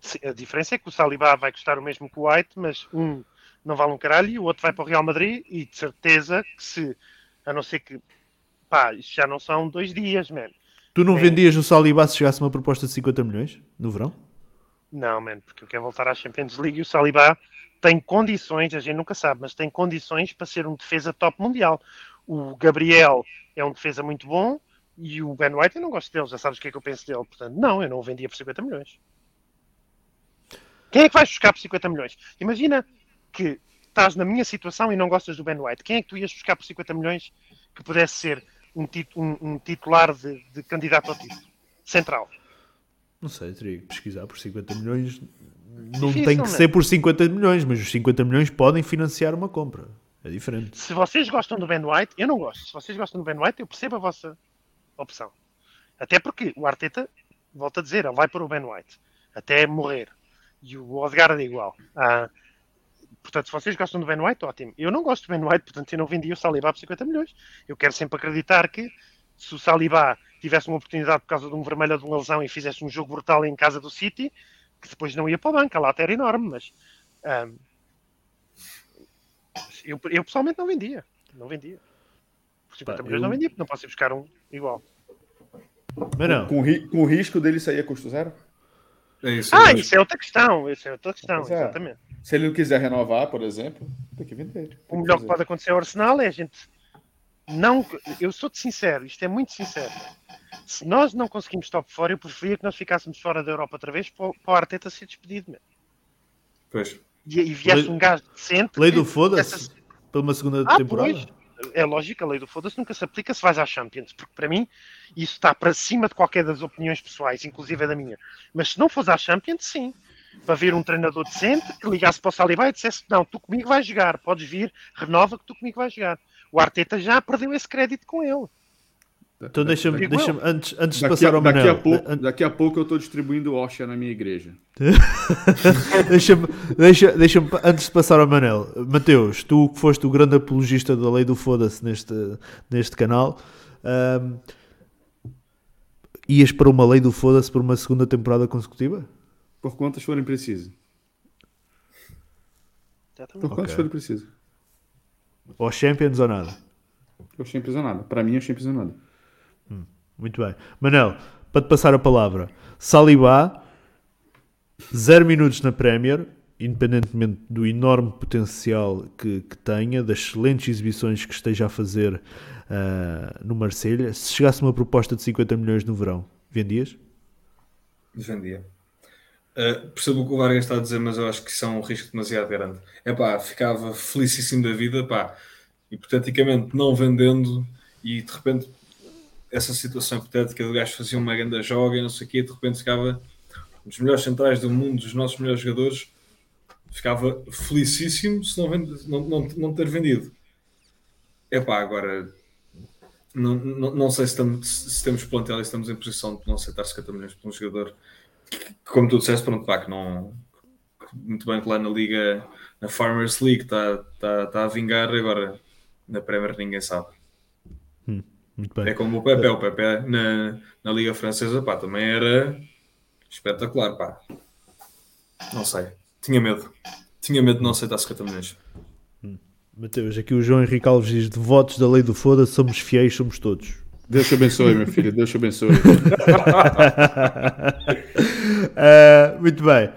Sim, A diferença é que o Saliba vai custar o mesmo que o White, mas um não vale um caralho e o outro vai para o Real Madrid e de certeza que se, a não ser que, pá, isto já não são dois dias, man. Tu não É. vendias o Saliba se chegasse uma proposta de 50 milhões no verão? Não, man, porque eu quero voltar à Champions League e o Saliba tem condições, a gente nunca sabe, mas tem condições para ser um defesa top mundial. O Gabriel é um defesa muito bom e o Ben White eu não gosto dele, já sabes o que é que eu penso dele. Portanto, não, eu não o vendia por 50 milhões. Quem é que vais buscar por 50 milhões? Imagina que estás na minha situação e não gostas do Ben White. Quem é que tu ias buscar por 50 milhões que pudesse ser um, um- um titular de, de candidato ao título? Central. Não sei, teria que pesquisar por 50 milhões. Não Difícil, tem que não é? ser por 50 milhões, mas os 50 milhões podem financiar uma compra. É diferente. Se vocês gostam do Ben White, eu não gosto. Se vocês gostam do Ben White, eu percebo a vossa opção. Até porque o Arteta, volto a dizer, ele vai para o Ben White até morrer. E o Odegaard é igual. Ah, portanto, se vocês gostam do Ben White, ótimo. Eu não gosto do Ben White, portanto, eu não vendia o Saliba por 50 milhões. Eu quero sempre acreditar que se o Saliba tivesse uma oportunidade por causa de um vermelho ou de uma lesão e fizesse um jogo brutal em casa do City, que depois não ia para o banco, a lata era enorme, mas ah, eu, eu pessoalmente não vendia. Não vendia. Por 50 Pá, milhões eu- não vendia, porque não posso ir buscar um igual. Mas não. Com, ri- com o risco dele sair a custo zero? É isso, Ah, eu isso é outra questão. Isso é outra questão, é. exatamente. Se ele não quiser renovar, por exemplo, tem que vender. Tem O melhor que pode acontecer ao Arsenal é a gente não. Eu sou-te sincero, isto é muito sincero. Se nós não conseguimos top fora, eu preferia que nós ficássemos fora da Europa outra vez para o, para o Arteta ser despedido. meu. Pois. E, e viesse Lei- um gajo decente. Lei do foda-se essas- pela uma segunda Ah, temporada. pois. É lógico, a lei do foda-se nunca se aplica se vais à Champions, porque para mim isso está para cima de qualquer das opiniões pessoais, inclusive da minha. Mas se não fores à Champions, sim. Para ver um treinador decente que ligasse para o Saliba e dissesse: Não, tu comigo vais jogar, podes vir, renova que tu comigo vais jogar. O Arteta já perdeu esse crédito com ele. Então deixa-me, deixa antes, antes de passar ao daqui, Manel, a pouco, daqui a pouco eu estou distribuindo hóstia na minha igreja. deixa-me, deixa, deixa-me, antes de passar ao Manel, Mateus, tu que foste o grande apologista da lei do foda-se neste, neste canal, ahm, ias para uma lei do foda-se por uma segunda temporada consecutiva? Por quantas forem precisas. Por quantas Ok. forem precisas. Ou Champions ou nada? Eu Champions ou nada. Para mim, é Champions ou nada. Muito bem. Manel, para te passar a palavra, Saliba, zero minutos na Premier, independentemente do enorme potencial que, que tenha, das excelentes exibições que esteja a fazer ah, no Marselha, se chegasse uma proposta de 50 milhões no verão, vendias? Vendia. Uh, percebo o que o Vargas está a dizer, mas eu acho que isso é um risco demasiado grande. É pá, ficava felicíssimo da vida, pá, hipoteticamente não vendendo e de repente essa situação hipotética do gajo fazia uma grande joga e não sei o quê, de repente ficava um dos melhores centrais do mundo, dos nossos melhores jogadores, ficava felicíssimo se não, vende, não, não, não ter vendido. É pá, agora não, não, não sei se, se temos plantel e estamos em posição de não aceitar 50 milhões por um jogador que, como tu disseste, pronto, pá, que não muito bem que lá na Liga, na Farmers League está tá, tá a vingar, agora na Premier ninguém sabe. Muito bem. É como o Pepe, o Pepe na, na Liga Francesa, pá, também era espetacular, pá. Não sei, tinha medo. Tinha medo de não aceitar 50 milhões. Mateus, aqui o João Henrique Alves diz, de votos da lei do foda somos fiéis, somos todos. Deus te abençoe, meu filho. Deus te abençoe. Uh, muito bem.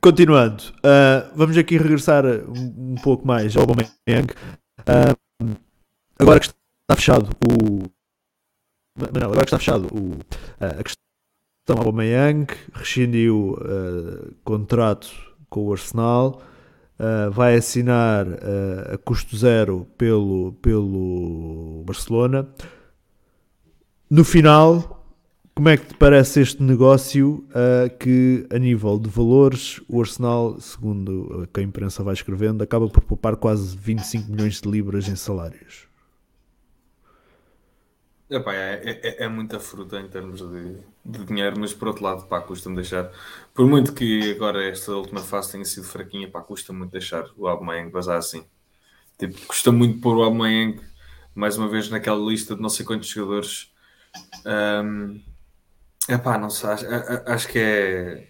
Continuando, uh, vamos aqui regressar um, um pouco mais ao Aubameyang. Uh, agora que está fechado o Manel, agora que está fechado o, a questão Aubameyang, rescindiu uh, contrato com o Arsenal, uh, vai assinar uh, a custo zero pelo, pelo Barcelona. No final, como é que te parece este negócio que, a nível de valores, o Arsenal, segundo o que a imprensa vai escrevendo, acaba por poupar quase 25 milhões de libras em salários? Epá, é, é, é muita fruta em termos de, de dinheiro, mas por outro lado, pá, custa-me deixar. Por muito que agora esta última fase tenha sido fraquinha, pá, custa muito deixar o Aubameyang vazar assim. Tipo, custa muito pôr o Aubameyang mais uma vez naquela lista de não sei quantos jogadores. Um, epá, não sei, acho, acho que é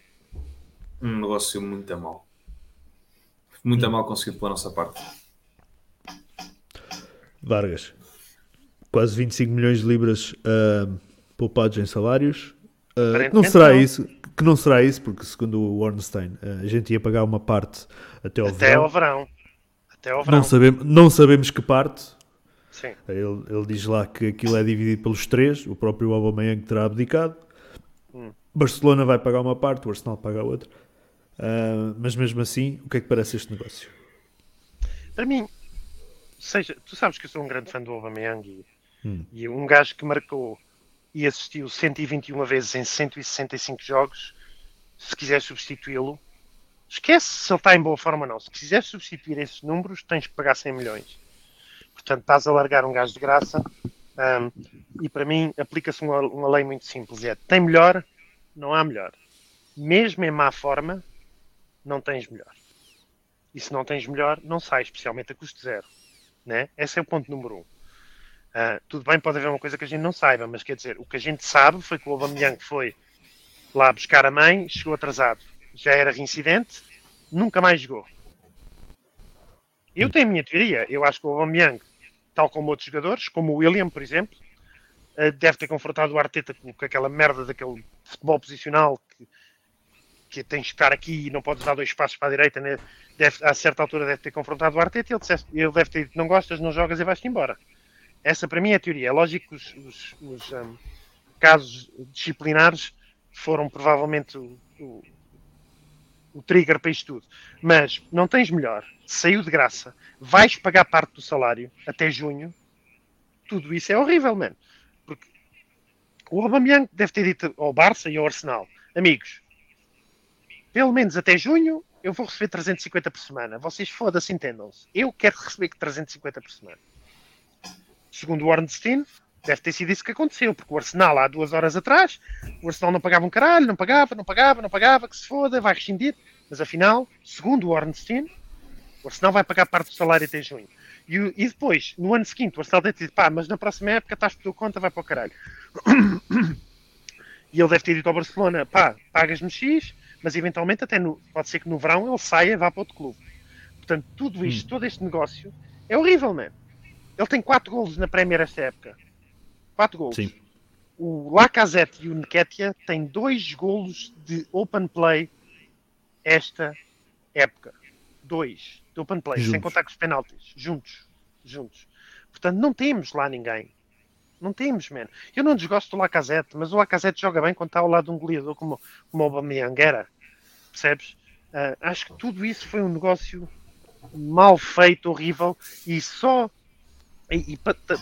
um negócio muito a mal. Muito a mal conseguido pela nossa parte. Vargas, quase 25 milhões de libras uh, poupados em salários. Uh, não será não. isso, que não será isso, porque segundo o Ornstein, uh, a gente ia pagar uma parte até ao Até verão. ao verão. Até ao verão. Não sabemos, não sabemos que parte. Sim. Ele, ele diz lá que aquilo é dividido pelos três, o próprio Aubameyang terá abdicado. Hum. Barcelona vai pagar uma parte, o Arsenal paga outra. Uh, mas mesmo assim, o que é que parece este negócio? Para mim, seja, tu sabes que eu sou um grande fã do Aubameyang e, Hum. e um gajo que marcou e assistiu 121 vezes em 165 jogos, se quiser substituí-lo, esquece se ele está em boa forma ou não. Se quiser substituir esses números, tens que pagar 100 milhões. Portanto, estás a largar um gajo de graça. ahm, e para mim, aplica-se uma, uma lei muito simples: é tem melhor, não há melhor. Mesmo em má forma, não tens melhor. E se não tens melhor, não sai, especialmente a custo zero. Né? Esse é o ponto número um. Ah, tudo bem, pode haver uma coisa que a gente não saiba, mas quer dizer, o que a gente sabe foi que o Aubameyang foi lá buscar a mãe, chegou atrasado. Já era reincidente, nunca mais jogou. Eu tenho a minha teoria. Eu acho que o Aubameyang, tal como outros jogadores, como o William, por exemplo, Uh, deve ter confrontado o Arteta com, com, aquela merda daquele futebol posicional que, que tens de estar aqui e não podes dar dois passos para a direita. Né? Deve, a certa altura deve ter confrontado o Arteta e ele, disse, ele deve ter dito: não gostas, não jogas e vais-te embora. Essa para mim é a teoria. É lógico que os, os, os um, casos disciplinares foram provavelmente o, o, o, trigger para isto tudo. Mas não tens melhor, saiu de graça, vais pagar parte do salário até junho, tudo isso é horrível, mano. Porque o Aubameyang deve ter dito ao Barça e ao Arsenal, amigos, pelo menos até junho eu vou receber 350 por semana. Vocês foda-se, entendam-se. Eu quero receber 350 por semana. Segundo o Ornstein, deve ter sido isso que aconteceu, porque o Arsenal há duas horas atrás, o Arsenal não pagava um caralho, não pagava, não pagava, não pagava, que se foda, vai rescindir. Mas afinal, segundo o Ornstein, o Arsenal vai pagar parte do salário até junho. E, e depois, no ano seguinte, o Arsenal deve ter dito, pá, mas na próxima época estás por tua conta, vai para o caralho. E ele deve ter dito ao Barcelona, pá, pagas-me X, mas eventualmente até no, pode ser que no verão ele saia e vá para outro clube. Portanto, tudo isto, hum. todo este negócio é horrível, mano. Ele tem 4 golos na Premier esta época. 4 golos. Sim. O Lacazette e o Nketiah têm 2 golos de open play esta época. 2 de open play, juntos. sem contar com os penaltis. Juntos. Juntos. Portanto, não temos lá ninguém. Não temos, man. Eu não desgosto do Lacazette, mas o Lacazette joga bem quando está ao lado de um goleador como, como o Aubameyang era. Percebes? Uh, acho que tudo isso foi um negócio mal feito, horrível, e só e, e,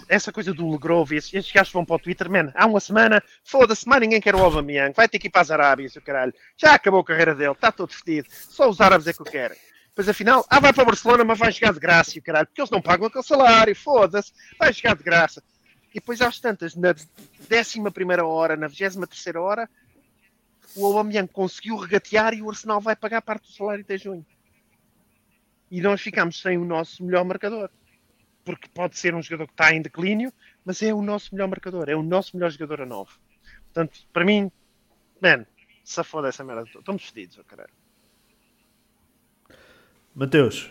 essa coisa do Legrove, esses gajos vão para o Twitter, man, há uma semana, foda-se, mais ninguém quer o Aubameyang, vai ter que ir para as Arábias, o caralho, já acabou a carreira dele, está todo fedido, só os árabes é que o querem. Pois afinal, ah, vai para Barcelona, mas vai chegar de graça, o caralho, porque eles não pagam aquele salário, foda-se, vai chegar de graça. E depois às tantas, na décima primeira hora, na vigésima terceira hora, o Aubameyang conseguiu regatear e o Arsenal vai pagar parte do salário até junho. E nós ficamos sem o nosso melhor marcador porque pode ser um jogador que está em declínio, mas é o nosso melhor marcador, é o nosso melhor jogador a 9. Portanto, para mim, man, se foda essa merda, estamos fedidos, oh, caralho. Mateus,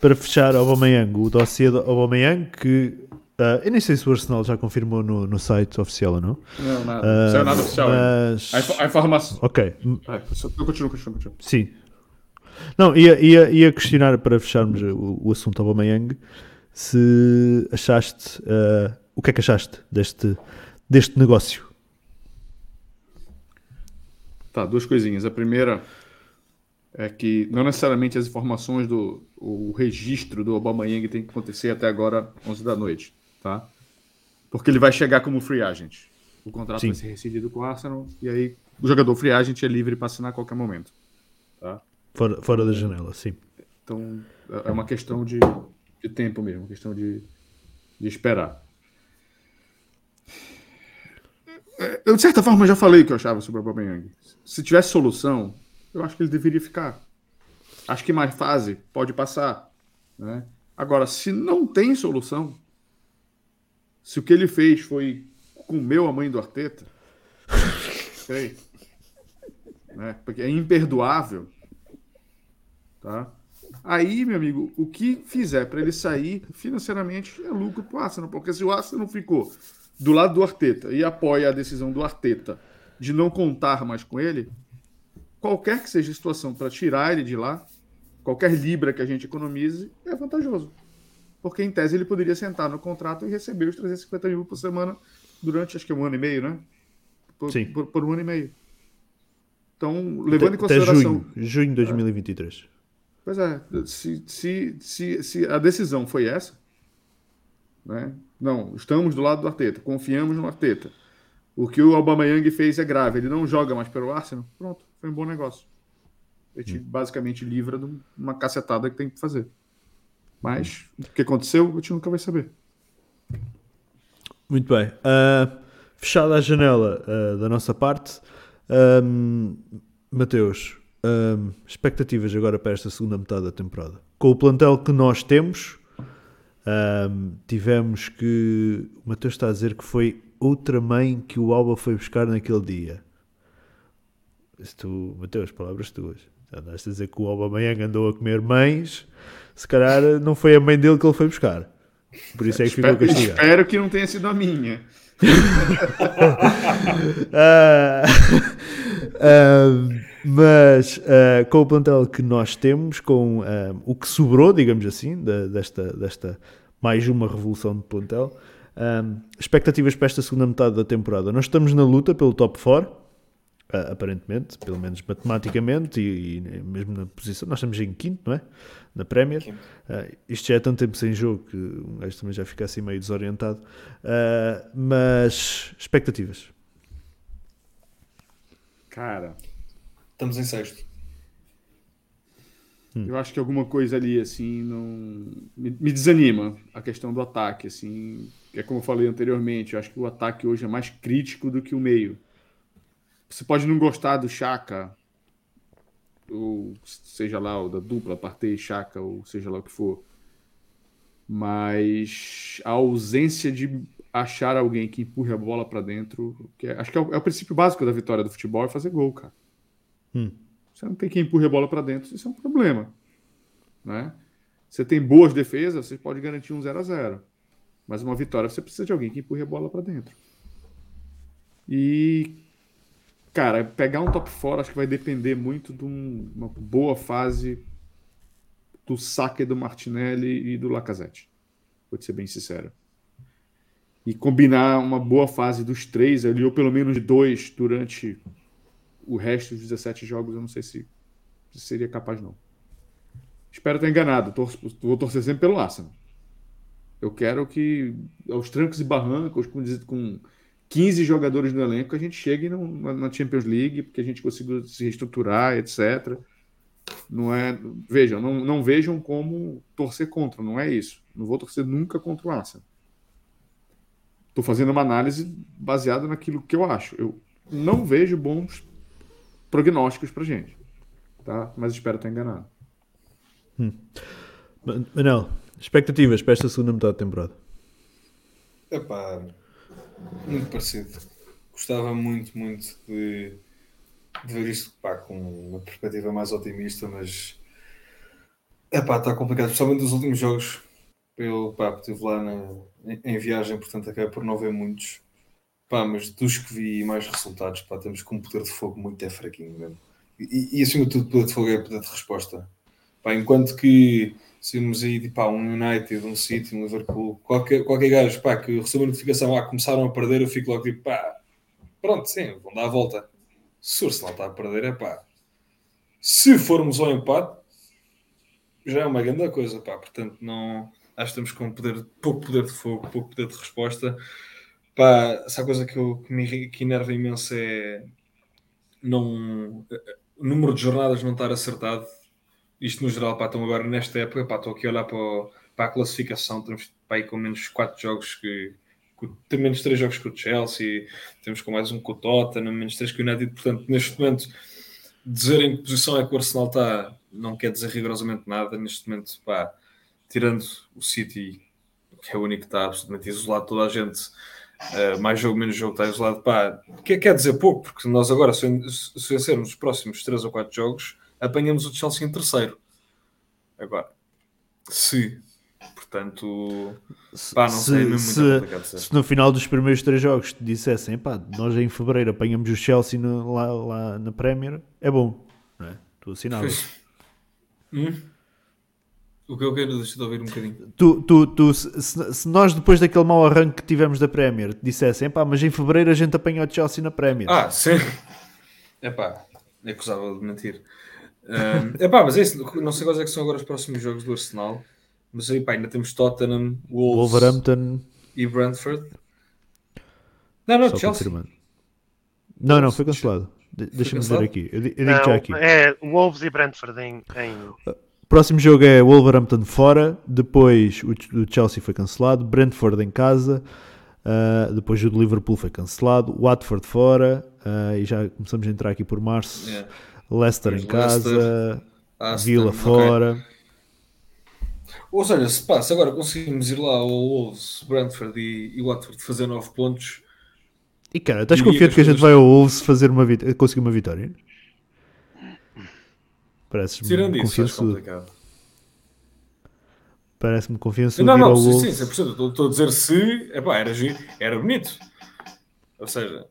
para fechar Aubameyang, o dossiê do Aubameyang que uh, eu nem sei se o Arsenal já confirmou no, no site oficial ou não. Não, nada. Uh, não é nada oficial. Mas... A, informação. Ok. Vai, eu continuo, continuo, continuo. Sim. Não, ia, ia, ia questionar para fecharmos o, o assunto Aubameyang se achaste, uh, o que é que achaste deste, deste negócio? Tá, duas coisinhas. A primeira é que não necessariamente as informações do o registro do Obama Yang tem que acontecer até agora 11 da noite, tá? Porque ele vai chegar como free agent. O contrato Sim. vai ser rescindido com o Arsenal e aí o jogador free agent é livre para assinar a qualquer momento, tá? Fora, fora da janela, sim. Então é uma questão de de tempo mesmo, questão de, de esperar. Eu, de certa forma, já falei o que eu achava sobre o Aubameyang. Se tivesse solução, eu acho que ele deveria ficar. Acho que mais fase pode passar. Né? Agora, se não tem solução, se o que ele fez foi comer a mãe do Arteta, sei, né? porque é imperdoável, tá? Aí, meu amigo, o que fizer para ele sair financeiramente é lucro para o Arsenal, porque se o Arsenal ficou do lado do Arteta e apoia a decisão do Arteta de não contar mais com ele, qualquer que seja a situação para tirar ele de lá, qualquer libra que a gente economize, é vantajoso. Porque em tese ele poderia sentar no contrato e receber os 350 mil por semana durante acho que um ano e meio, né? Por, Sim. Por, por um ano e meio. Então, levando em consideração. Até junho, junho de 2023. Pois é, se, se, se, se a decisão foi essa, né? não, estamos do lado do Arteta, confiamos no Arteta. O que o Aubameyang fez é grave, ele não joga mais pelo Arsenal, pronto, foi um bom negócio. A gente hum. basicamente livra de uma cacetada que tem que fazer. Mas o que aconteceu, a gente nunca vai saber. Muito bem. Uh, fechada a janela uh, da nossa parte, um, Mateus, um, expectativas agora para esta segunda metade da temporada. Com o plantel que nós temos, um, tivemos que. O Mateus está a dizer que foi outra mãe que o Alba foi buscar naquele dia. Tu, Mateus, palavras tuas. Andaste a dizer que o Alba amanhã andou a comer mães. Se calhar não foi a mãe dele que ele foi buscar. Por isso é que ficou castigado. espero que não tenha sido a minha. Ah, ah, mas ah, com o plantel que nós temos, com ah, o que sobrou, digamos assim, da- desta, desta mais uma revolução de plantel, ah, expectativas para esta segunda metade da temporada. Nós estamos na luta pelo top 4, ah, aparentemente, pelo menos matematicamente, e, e mesmo na posição. Nós estamos em quinto, não é? Na Premier. Ah, isto já é tanto tempo sem jogo que um gajo também já fica assim meio desorientado. Ah, mas expectativas. Cara, Estamos em sexto. eu acho que alguma coisa ali, assim, não. Me, me desanima a questão do ataque, assim. É como eu falei anteriormente, eu acho que o ataque hoje é mais crítico do que o meio. Você pode não gostar do Chaka, ou seja lá, o da dupla, Partey e Chaka, ou seja lá o que for. Mas a ausência de achar alguém que empurre a bola para dentro, que é- acho que é o, é o princípio básico da vitória do futebol, é fazer gol, cara. Hum. Você não tem quem empurre a bola para dentro, isso é um problema. Né? Você tem boas defesas, você pode garantir um 0 a 0 Mas uma vitória você precisa de alguém que empurre a bola para dentro. E, cara, pegar um top fora acho que vai depender muito de um- uma boa fase do Saka e do Martinelli e do Lacazette. Vou te ser bem sincero. E combinar uma boa fase dos três ali, ou pelo menos dois, durante o resto dos 17 jogos, eu não sei se, se seria capaz, não. Espero estar enganado. Torço- vou torcer sempre pelo Arsenal. Eu quero que, aos trancos e barrancos, com, com 15 jogadores no elenco, a gente chegue no- na na Champions League, porque a gente consiga se reestruturar, etc. Não é. Vejam, não, não vejam como torcer contra, não é isso. Não vou torcer nunca contra o Arsenal. Estou fazendo uma análise baseada naquilo que eu acho. Eu não vejo bons prognósticos pra gente. Tá? Mas espero estar enganado. Ma- Manel, expectativas para esta segunda metade da temporada. Epá, muito parecido. Gostava muito, muito de, de ver isto pá, com uma perspectiva mais otimista, mas epá, está complicado, especialmente nos últimos jogos. Eu pá, estive lá na- em, em viagem, portanto acabei por não ver muitos. Pá, mas dos que vi mais resultados, pá, temos com um poder de fogo muito é fraquinho mesmo. E, e acima de tudo, poder de fogo é poder de resposta. Pá, enquanto que se irmos aí tipo, pá, um United, um City, um Liverpool, qualquer, qualquer gajo pá, que receba a notificação, ah, começaram a perder, eu fico logo tipo, pá, pronto, sim, vão dar a volta. Se o Arsenal está a perder, é pá. Se formos ao empate, já é uma grande coisa, pá. Portanto, não, acho que estamos com poder, pouco poder de fogo, pouco poder de resposta. Pá, essa coisa que, eu, que me que enerva imenso é não, o número de jornadas não estar acertado. Isto no geral, pá, estão agora nesta época, pá, estou aqui a olhar para, para a classificação, estamos pá, aí com menos 4 jogos que, que tem menos 3 jogos que o Chelsea, temos com mais um com o Tottenham, menos 3 que o United, portanto, neste momento, dizer em que posição é que o Arsenal está não quer dizer rigorosamente nada, neste momento, pá, tirando o City, que é o único que está absolutamente isolado, toda a gente, eh, mais jogo, menos jogo, está isolado, pá, que quer dizer pouco, porque nós agora, se, se vencermos os próximos 3 ou 4 jogos, apanhamos o Chelsea em terceiro. Agora, se, portanto, pá, não se, sei, é mesmo se- se no final dos primeiros três jogos te dissessem, pá, nós em fevereiro apanhamos o Chelsea no- lá, lá na Premier, é bom, não é? Tu assinavas. Hum? O que eu quero, deixa de ouvir um bocadinho. Tu, tu, tu, se, se- nós depois daquele mau arranque que tivemos da Premier dissessem, pá, mas em fevereiro a gente apanha o Chelsea na Premier. Ah, sim. Epá, acusava de mentir. Um, epá, mas é isso. Não sei quais é que são agora os próximos jogos do Arsenal. Mas aí, pá, ainda temos Tottenham, Wolves Wolverhampton, e Brentford. Não, não, só Chelsea. confirmando. Não, não, foi cancelado. De- Deixa-me ver aqui. Eu, eu digo Não, já aqui. é Wolves e Brentford em, em- Próximo jogo é Wolverhampton fora, depois o, Ch- o Chelsea foi cancelado, Brentford em casa, ah, depois o do Liverpool foi cancelado, Watford fora, ah, e já começamos a entrar aqui por março, Yeah. Leicester em casa, Leicester, Aston, Villa ok. fora. Ou seja, se passa agora conseguimos ir lá ao Wolves, Brentford e, e Watford fazer 9 pontos. E cara, estás confiante que a gente vai ao Wolves fazer uma conseguir uma vitória? Parece Tirando isso, acho confiançudo. Parece-me confiança Não, não, sim, sim, 100%. Estou- a dizer se. Epá, era, era bonito. Ou seja,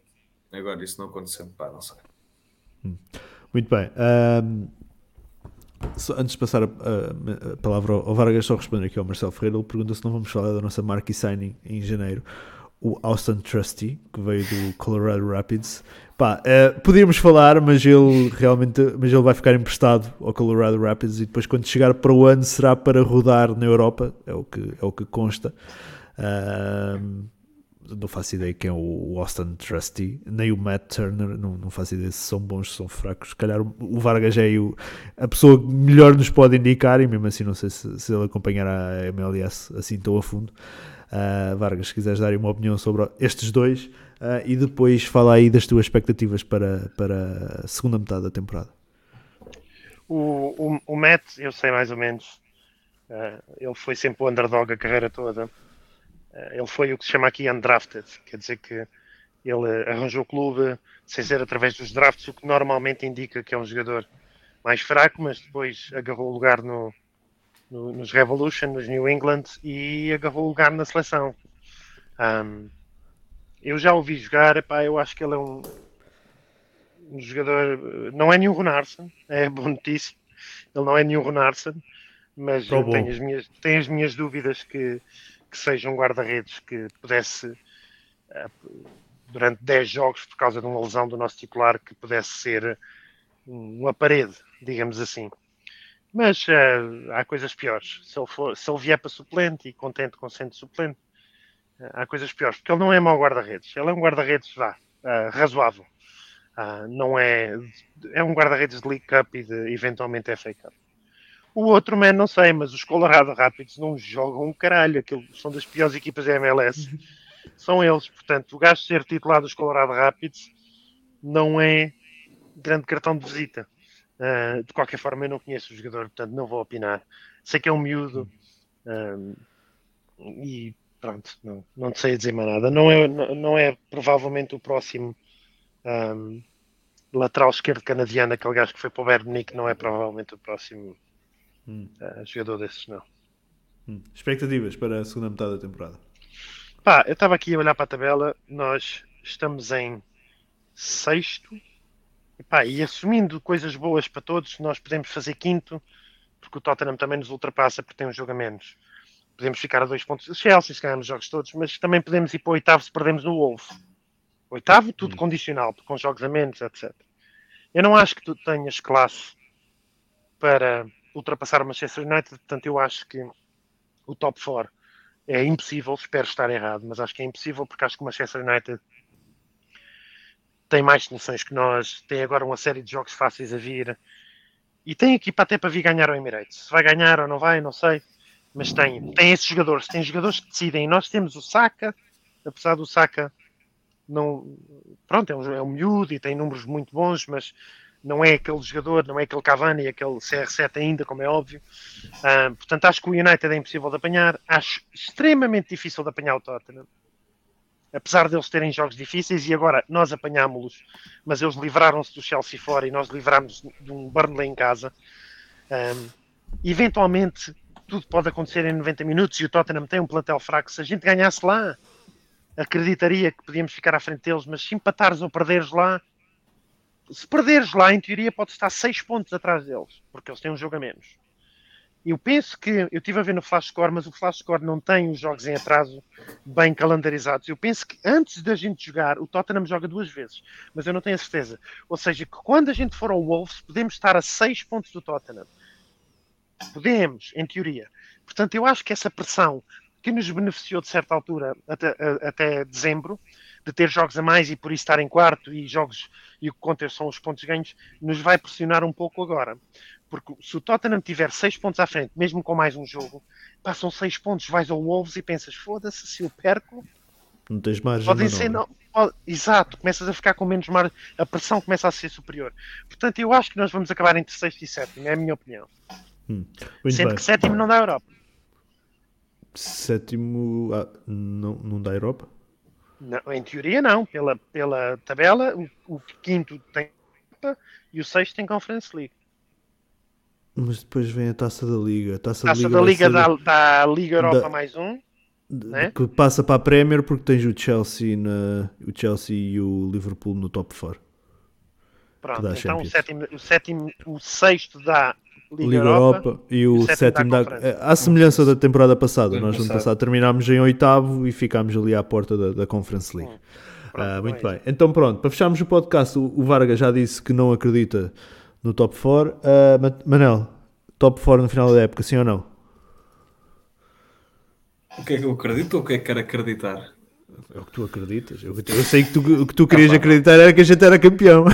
agora isso não aconteceu. Pá, não sei. Muito bem. só antes de passar a, a- a palavra ao Vargas, só responder aqui ao Marcelo Ferreira. Ele pergunta se não vamos falar da nossa marquee signing em janeiro. O Austin Trusty, que veio do Colorado Rapids. Pá, eh, podíamos falar, mas ele realmente mas ele vai ficar emprestado ao Colorado Rapids e depois, quando chegar para o ano, será para rodar na Europa. É o que, é o que consta. Ahm, não faço ideia quem é o Austin Trusty, nem o Matt Turner, não, não faço ideia se são bons, se são fracos. Se calhar o, Vargas é o- a pessoa que melhor nos pode indicar, e mesmo assim não sei se, se ele acompanhará a MLS assim tão a fundo. Ah, Vargas, se quiseres dar uma opinião sobre estes dois, ah, e depois fala aí das tuas expectativas para, para a segunda metade da temporada. O, o, o Matt, eu sei mais ou menos. eh, ele foi sempre o underdog a carreira toda. Eh, ele foi o que se chama aqui undrafted. Quer dizer que ele arranjou o clube sem ser através dos drafts, o que normalmente indica que é um jogador mais fraco, mas depois agarrou o lugar no, no- nos Revolution, nos New England e agarrou o lugar na seleção. Ahm, eu já ouvi jogar, epá, eu acho que ele é um, um jogador, não é nenhum Runarsson, é boa notícia. Ele não é nenhum Runarsson, mas Pro eu bom. tenho as minhas, tenho as minhas dúvidas que, que seja um guarda-redes que pudesse, eh, durante 10 jogos, por causa de uma lesão do nosso titular, que pudesse ser uma parede, digamos assim. Mas eh, há coisas piores. Se ele, for, se ele vier para suplente e contente com sendo suplente, há coisas piores. Porque ele não é mau guarda-redes. Ele é um guarda-redes, vá, eh, razoável. Ah, não é. É um guarda-redes de League Cup e de eventualmente FA Cup. O outro, man, não sei, mas os Colorado Rapids não jogam um caralho. Aquilo são das piores equipas da MLS. São eles. Portanto, o gajo ser titular dos Colorado Rapids não é grande cartão de visita. Ah, de qualquer forma, eu não conheço o jogador, portanto, não vou opinar. Sei que é um miúdo. ah, e pronto, não, não te sei dizer mais nada. Não é, não é provavelmente o próximo ahm, lateral esquerdo canadiano, aquele gajo que foi para o Bayern Munique, não é provavelmente o próximo Hum. ah, jogador desses, não. Hum. Expectativas para a segunda metade da temporada. Pá, eu estava aqui a olhar para a tabela, nós estamos em sexto, e, pá, e assumindo coisas boas para todos, nós podemos fazer quinto, porque o Tottenham também nos ultrapassa porque tem um jogo a menos. Podemos ficar a dois pontos do Chelsea se ganharmos os jogos todos, mas também podemos ir para o oitavo se perdemos no Wolves. Oitavo, tudo condicional, com jogos a menos, etc. Eu não acho que tu tenhas classe para ultrapassar o Manchester United, portanto eu acho que o top 4 é impossível, espero estar errado, mas acho que é impossível porque acho que o Manchester United tem mais soluções que nós, tem agora uma série de jogos fáceis a vir e tem equipa até para vir ganhar ao Emirates. Se vai ganhar ou não vai, não sei, mas tem, tem esses jogadores, tem jogadores que decidem. Nós temos o Saka, apesar do Saka não, pronto, é um, é um miúdo e tem números muito bons, mas não é aquele jogador, não é aquele Cavani, aquele CR7 ainda, como é óbvio. Ah, portanto, acho que o United é impossível de apanhar. Acho extremamente difícil de apanhar o Tottenham. Apesar deles terem jogos difíceis, e agora nós apanhámos-los, mas eles livraram-se do Chelsea fora e nós livrámos de um Burnley em casa. Ah, eventualmente, tudo pode acontecer em 90 minutos e o Tottenham tem um plantel fraco. Se a gente ganhasse lá, acreditaria que podíamos ficar à frente deles, mas se empatares ou perderes lá, se perderes lá, em teoria, pode estar 6 pontos atrás deles, porque eles têm um jogo a menos. Eu penso que, eu estive a ver no Flash Score, mas o Flash Score não tem os jogos em atraso bem calendarizados. Eu penso que antes da gente jogar, o Tottenham joga duas vezes, mas eu não tenho a certeza. Ou seja, que quando a gente for ao Wolves, podemos estar a 6 pontos do Tottenham. Podemos, em teoria. Portanto, eu acho que essa pressão que nos beneficiou de certa altura até, a- até dezembro, de ter jogos a mais e por isso estar em quarto e jogos e o que conta são os pontos ganhos, nos vai pressionar um pouco agora. Porque se o Tottenham tiver 6 pontos à frente, mesmo com mais um jogo, passam 6 pontos, vais ao Wolves e pensas, foda-se, se eu perco, Não tens margem. podem de ser não. pode- exato, começas a ficar com menos margem, a pressão começa a ser superior. Portanto, eu acho que nós vamos acabar entre sexto e sétimo, é a minha opinião. Muito Sendo bem. que sétimo não dá a Europa. Sétimo. ah, não, não dá Europa? Não, em teoria não, pela, pela tabela, o, o quinto tem Europa e o sexto tem Conference League. Mas depois vem a taça da Liga. A taça, Taça da da Liga, Liga vai ser- dá, dá a Liga Europa da- mais um. de- né? que passa para a Premier porque tens o Chelsea, na, o Chelsea e o Liverpool no top 4. Pronto, então o sétimo, o sétimo, o sexto dá Liga, Liga, Europa. Europa, e o, e o sétimo dá da, Conferência. à semelhança da temporada passada. Nós no ano passado. terminámos em oitavo e ficámos ali à porta da, da Conference League. Pronto, Ah, muito é bem. Então pronto, para fecharmos o podcast, o, o Vargas já disse que não acredita no top 4. Ah, Ma- Manel, top 4 no final da época, sim ou não? O que é que eu acredito ou o que é que quero acreditar? É o que tu acreditas. Eu, eu sei que tu, o que tu querias acreditar era que a gente era campeão.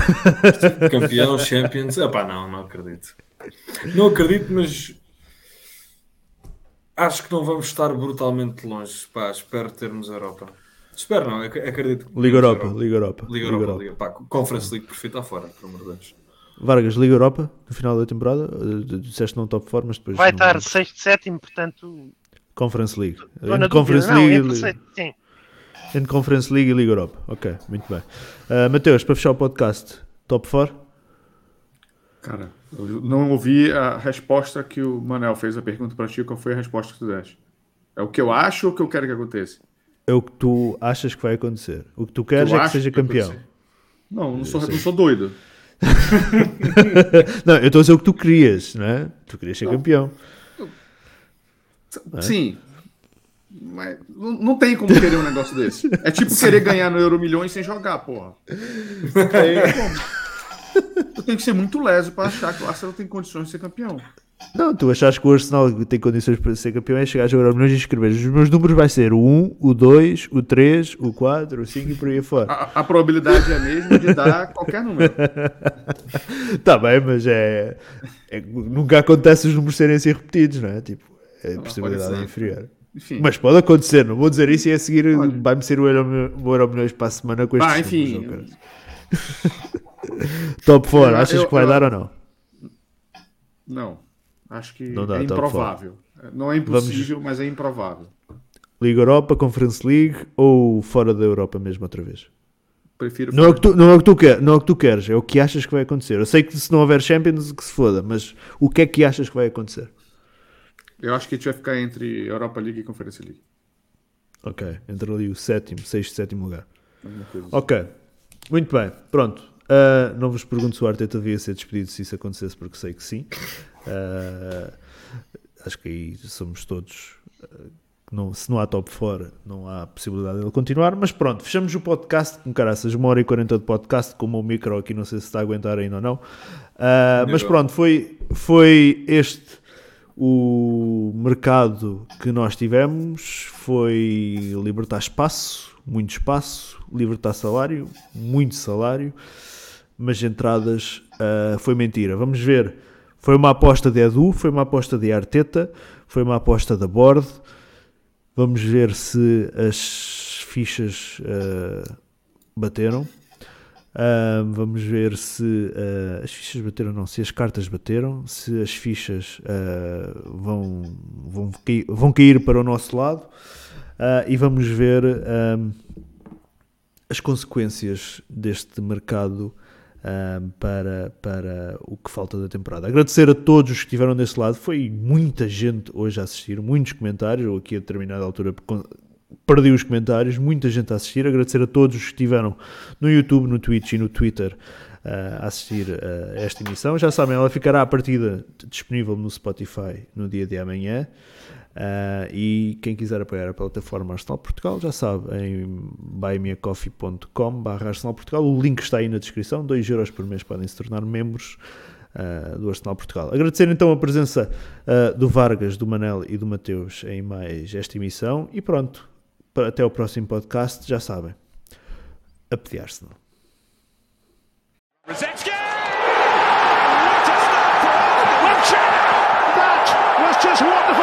Campeão, Champions. Epá, não, não acredito. Não acredito, mas acho que não vamos estar brutalmente longe. Pá, espero termos a Europa. Espero não, ac- acredito. que Liga teremos Europa, a Liga Europa. Liga Europa, Liga. Pá, Conference League perfeito está fora, pelo amor de Deus. Vargas, Liga Europa, no final da temporada. Ah, Disseste não top 4, mas depois. Vai estar sexto, sétimo, portanto. Conference League. estou na Entre Conference dúvida. Não, League, entre e- sim. entre Conference League e Liga Europa. Ok, muito bem. Ah, Mateus, para fechar o podcast, top 4? Cara, eu não ouvi a resposta que o Manel fez a pergunta para ti. Qual foi a resposta que tu deste? É o que eu acho ou o que eu quero que aconteça? É o que tu achas que vai acontecer. O que tu queres Eu é que seja vai campeão. acontecer. Não, não sou, não sou doido. não, eu estou a dizer o que tu querias, não é? Tu querias ser Não. campeão. Sim. Mas não, não tem como querer um negócio desse. É tipo querer ganhar no Euro Milhões sem jogar, porra. Tem como. Tem que ser muito leso para achar que o Arsenal tem condições de ser campeão. Não, tu achas que o Arsenal tem condições para ser campeão é chegar a jogar milhões e escrever. Os meus números vai ser o 1, o 2, o 3, o 4, o 5 e por aí fora. A, a probabilidade é a mesma de dar qualquer número. Tá bem, mas é, é- Nunca acontece os números serem assim repetidos, não é? Tipo, a possibilidade pode é inferior. Enfim. Mas pode acontecer, não vou dizer isso e a seguir vai-me ser o Euro, o Euro Milhões para a semana com estes Pá, enfim. números. Top 4, Eu- achas eu- que vai eu- dar ou não? Não. Acho que Não dá, é improvável. Não é impossível, mas é improvável. Liga Europa, Conference League ou fora da Europa mesmo outra vez? Prefiro. Não é, o que tu, não, é que tu quer, não é o que tu queres, é o que achas que vai acontecer. Eu sei que se não houver Champions, que se foda, mas o que é que achas que vai acontecer? Eu acho que a gente vai ficar entre Europa League e Conferência League. Ok, entre ali o sétimo, sexto, sétimo lugar. Assim. Ok, muito bem, pronto. Ah, não vos pergunto se o Arteta devia ser despedido se isso acontecesse, porque sei que sim. Ah, acho que aí somos todos. que não, se não há top fora, não há possibilidade dele continuar. Mas pronto, fechamos o podcast com caraças, uma hora e quarenta de podcast, com o micro aqui, não sei se está a aguentar ainda ou não. Ah, mas pronto, foi, foi este o mercado que nós tivemos. Foi libertar espaço, muito espaço, libertar salário, muito salário, mas entradas ah, foi mentira. Vamos ver. Foi uma aposta de Edu, foi uma aposta de Arteta, foi uma aposta da Board. Vamos ver se as fichas ah, bateram. Ah, vamos ver se as fichas bateram, não, se as cartas bateram, se as fichas vão, vão, cair, vão cair para o nosso lado e vamos ver as consequências deste mercado ah, para, para o que falta da temporada. Agradecer a todos os que estiveram desse lado, foi muita gente hoje a assistir, muitos comentários, ou aqui a determinada altura perdi os comentários, muita gente a assistir. Agradecer a todos os que estiveram no YouTube, no Twitch e no Twitter uh, a assistir uh, a esta emissão. Já sabem, ela ficará à partida disponível no Spotify no dia de amanhã. Uh, e quem quiser apoiar a plataforma Arsenal Portugal, já sabe, em buymeacoffee.com Arsenal Portugal, o link está aí na descrição, 2 euros por mês podem se tornar membros uh, do Arsenal Portugal. Agradecer então a presença uh, do Vargas, do Manel e do Mateus em mais esta emissão. E pronto, até o próximo podcast, já sabem, a pedir Arsenal. That just wonderful.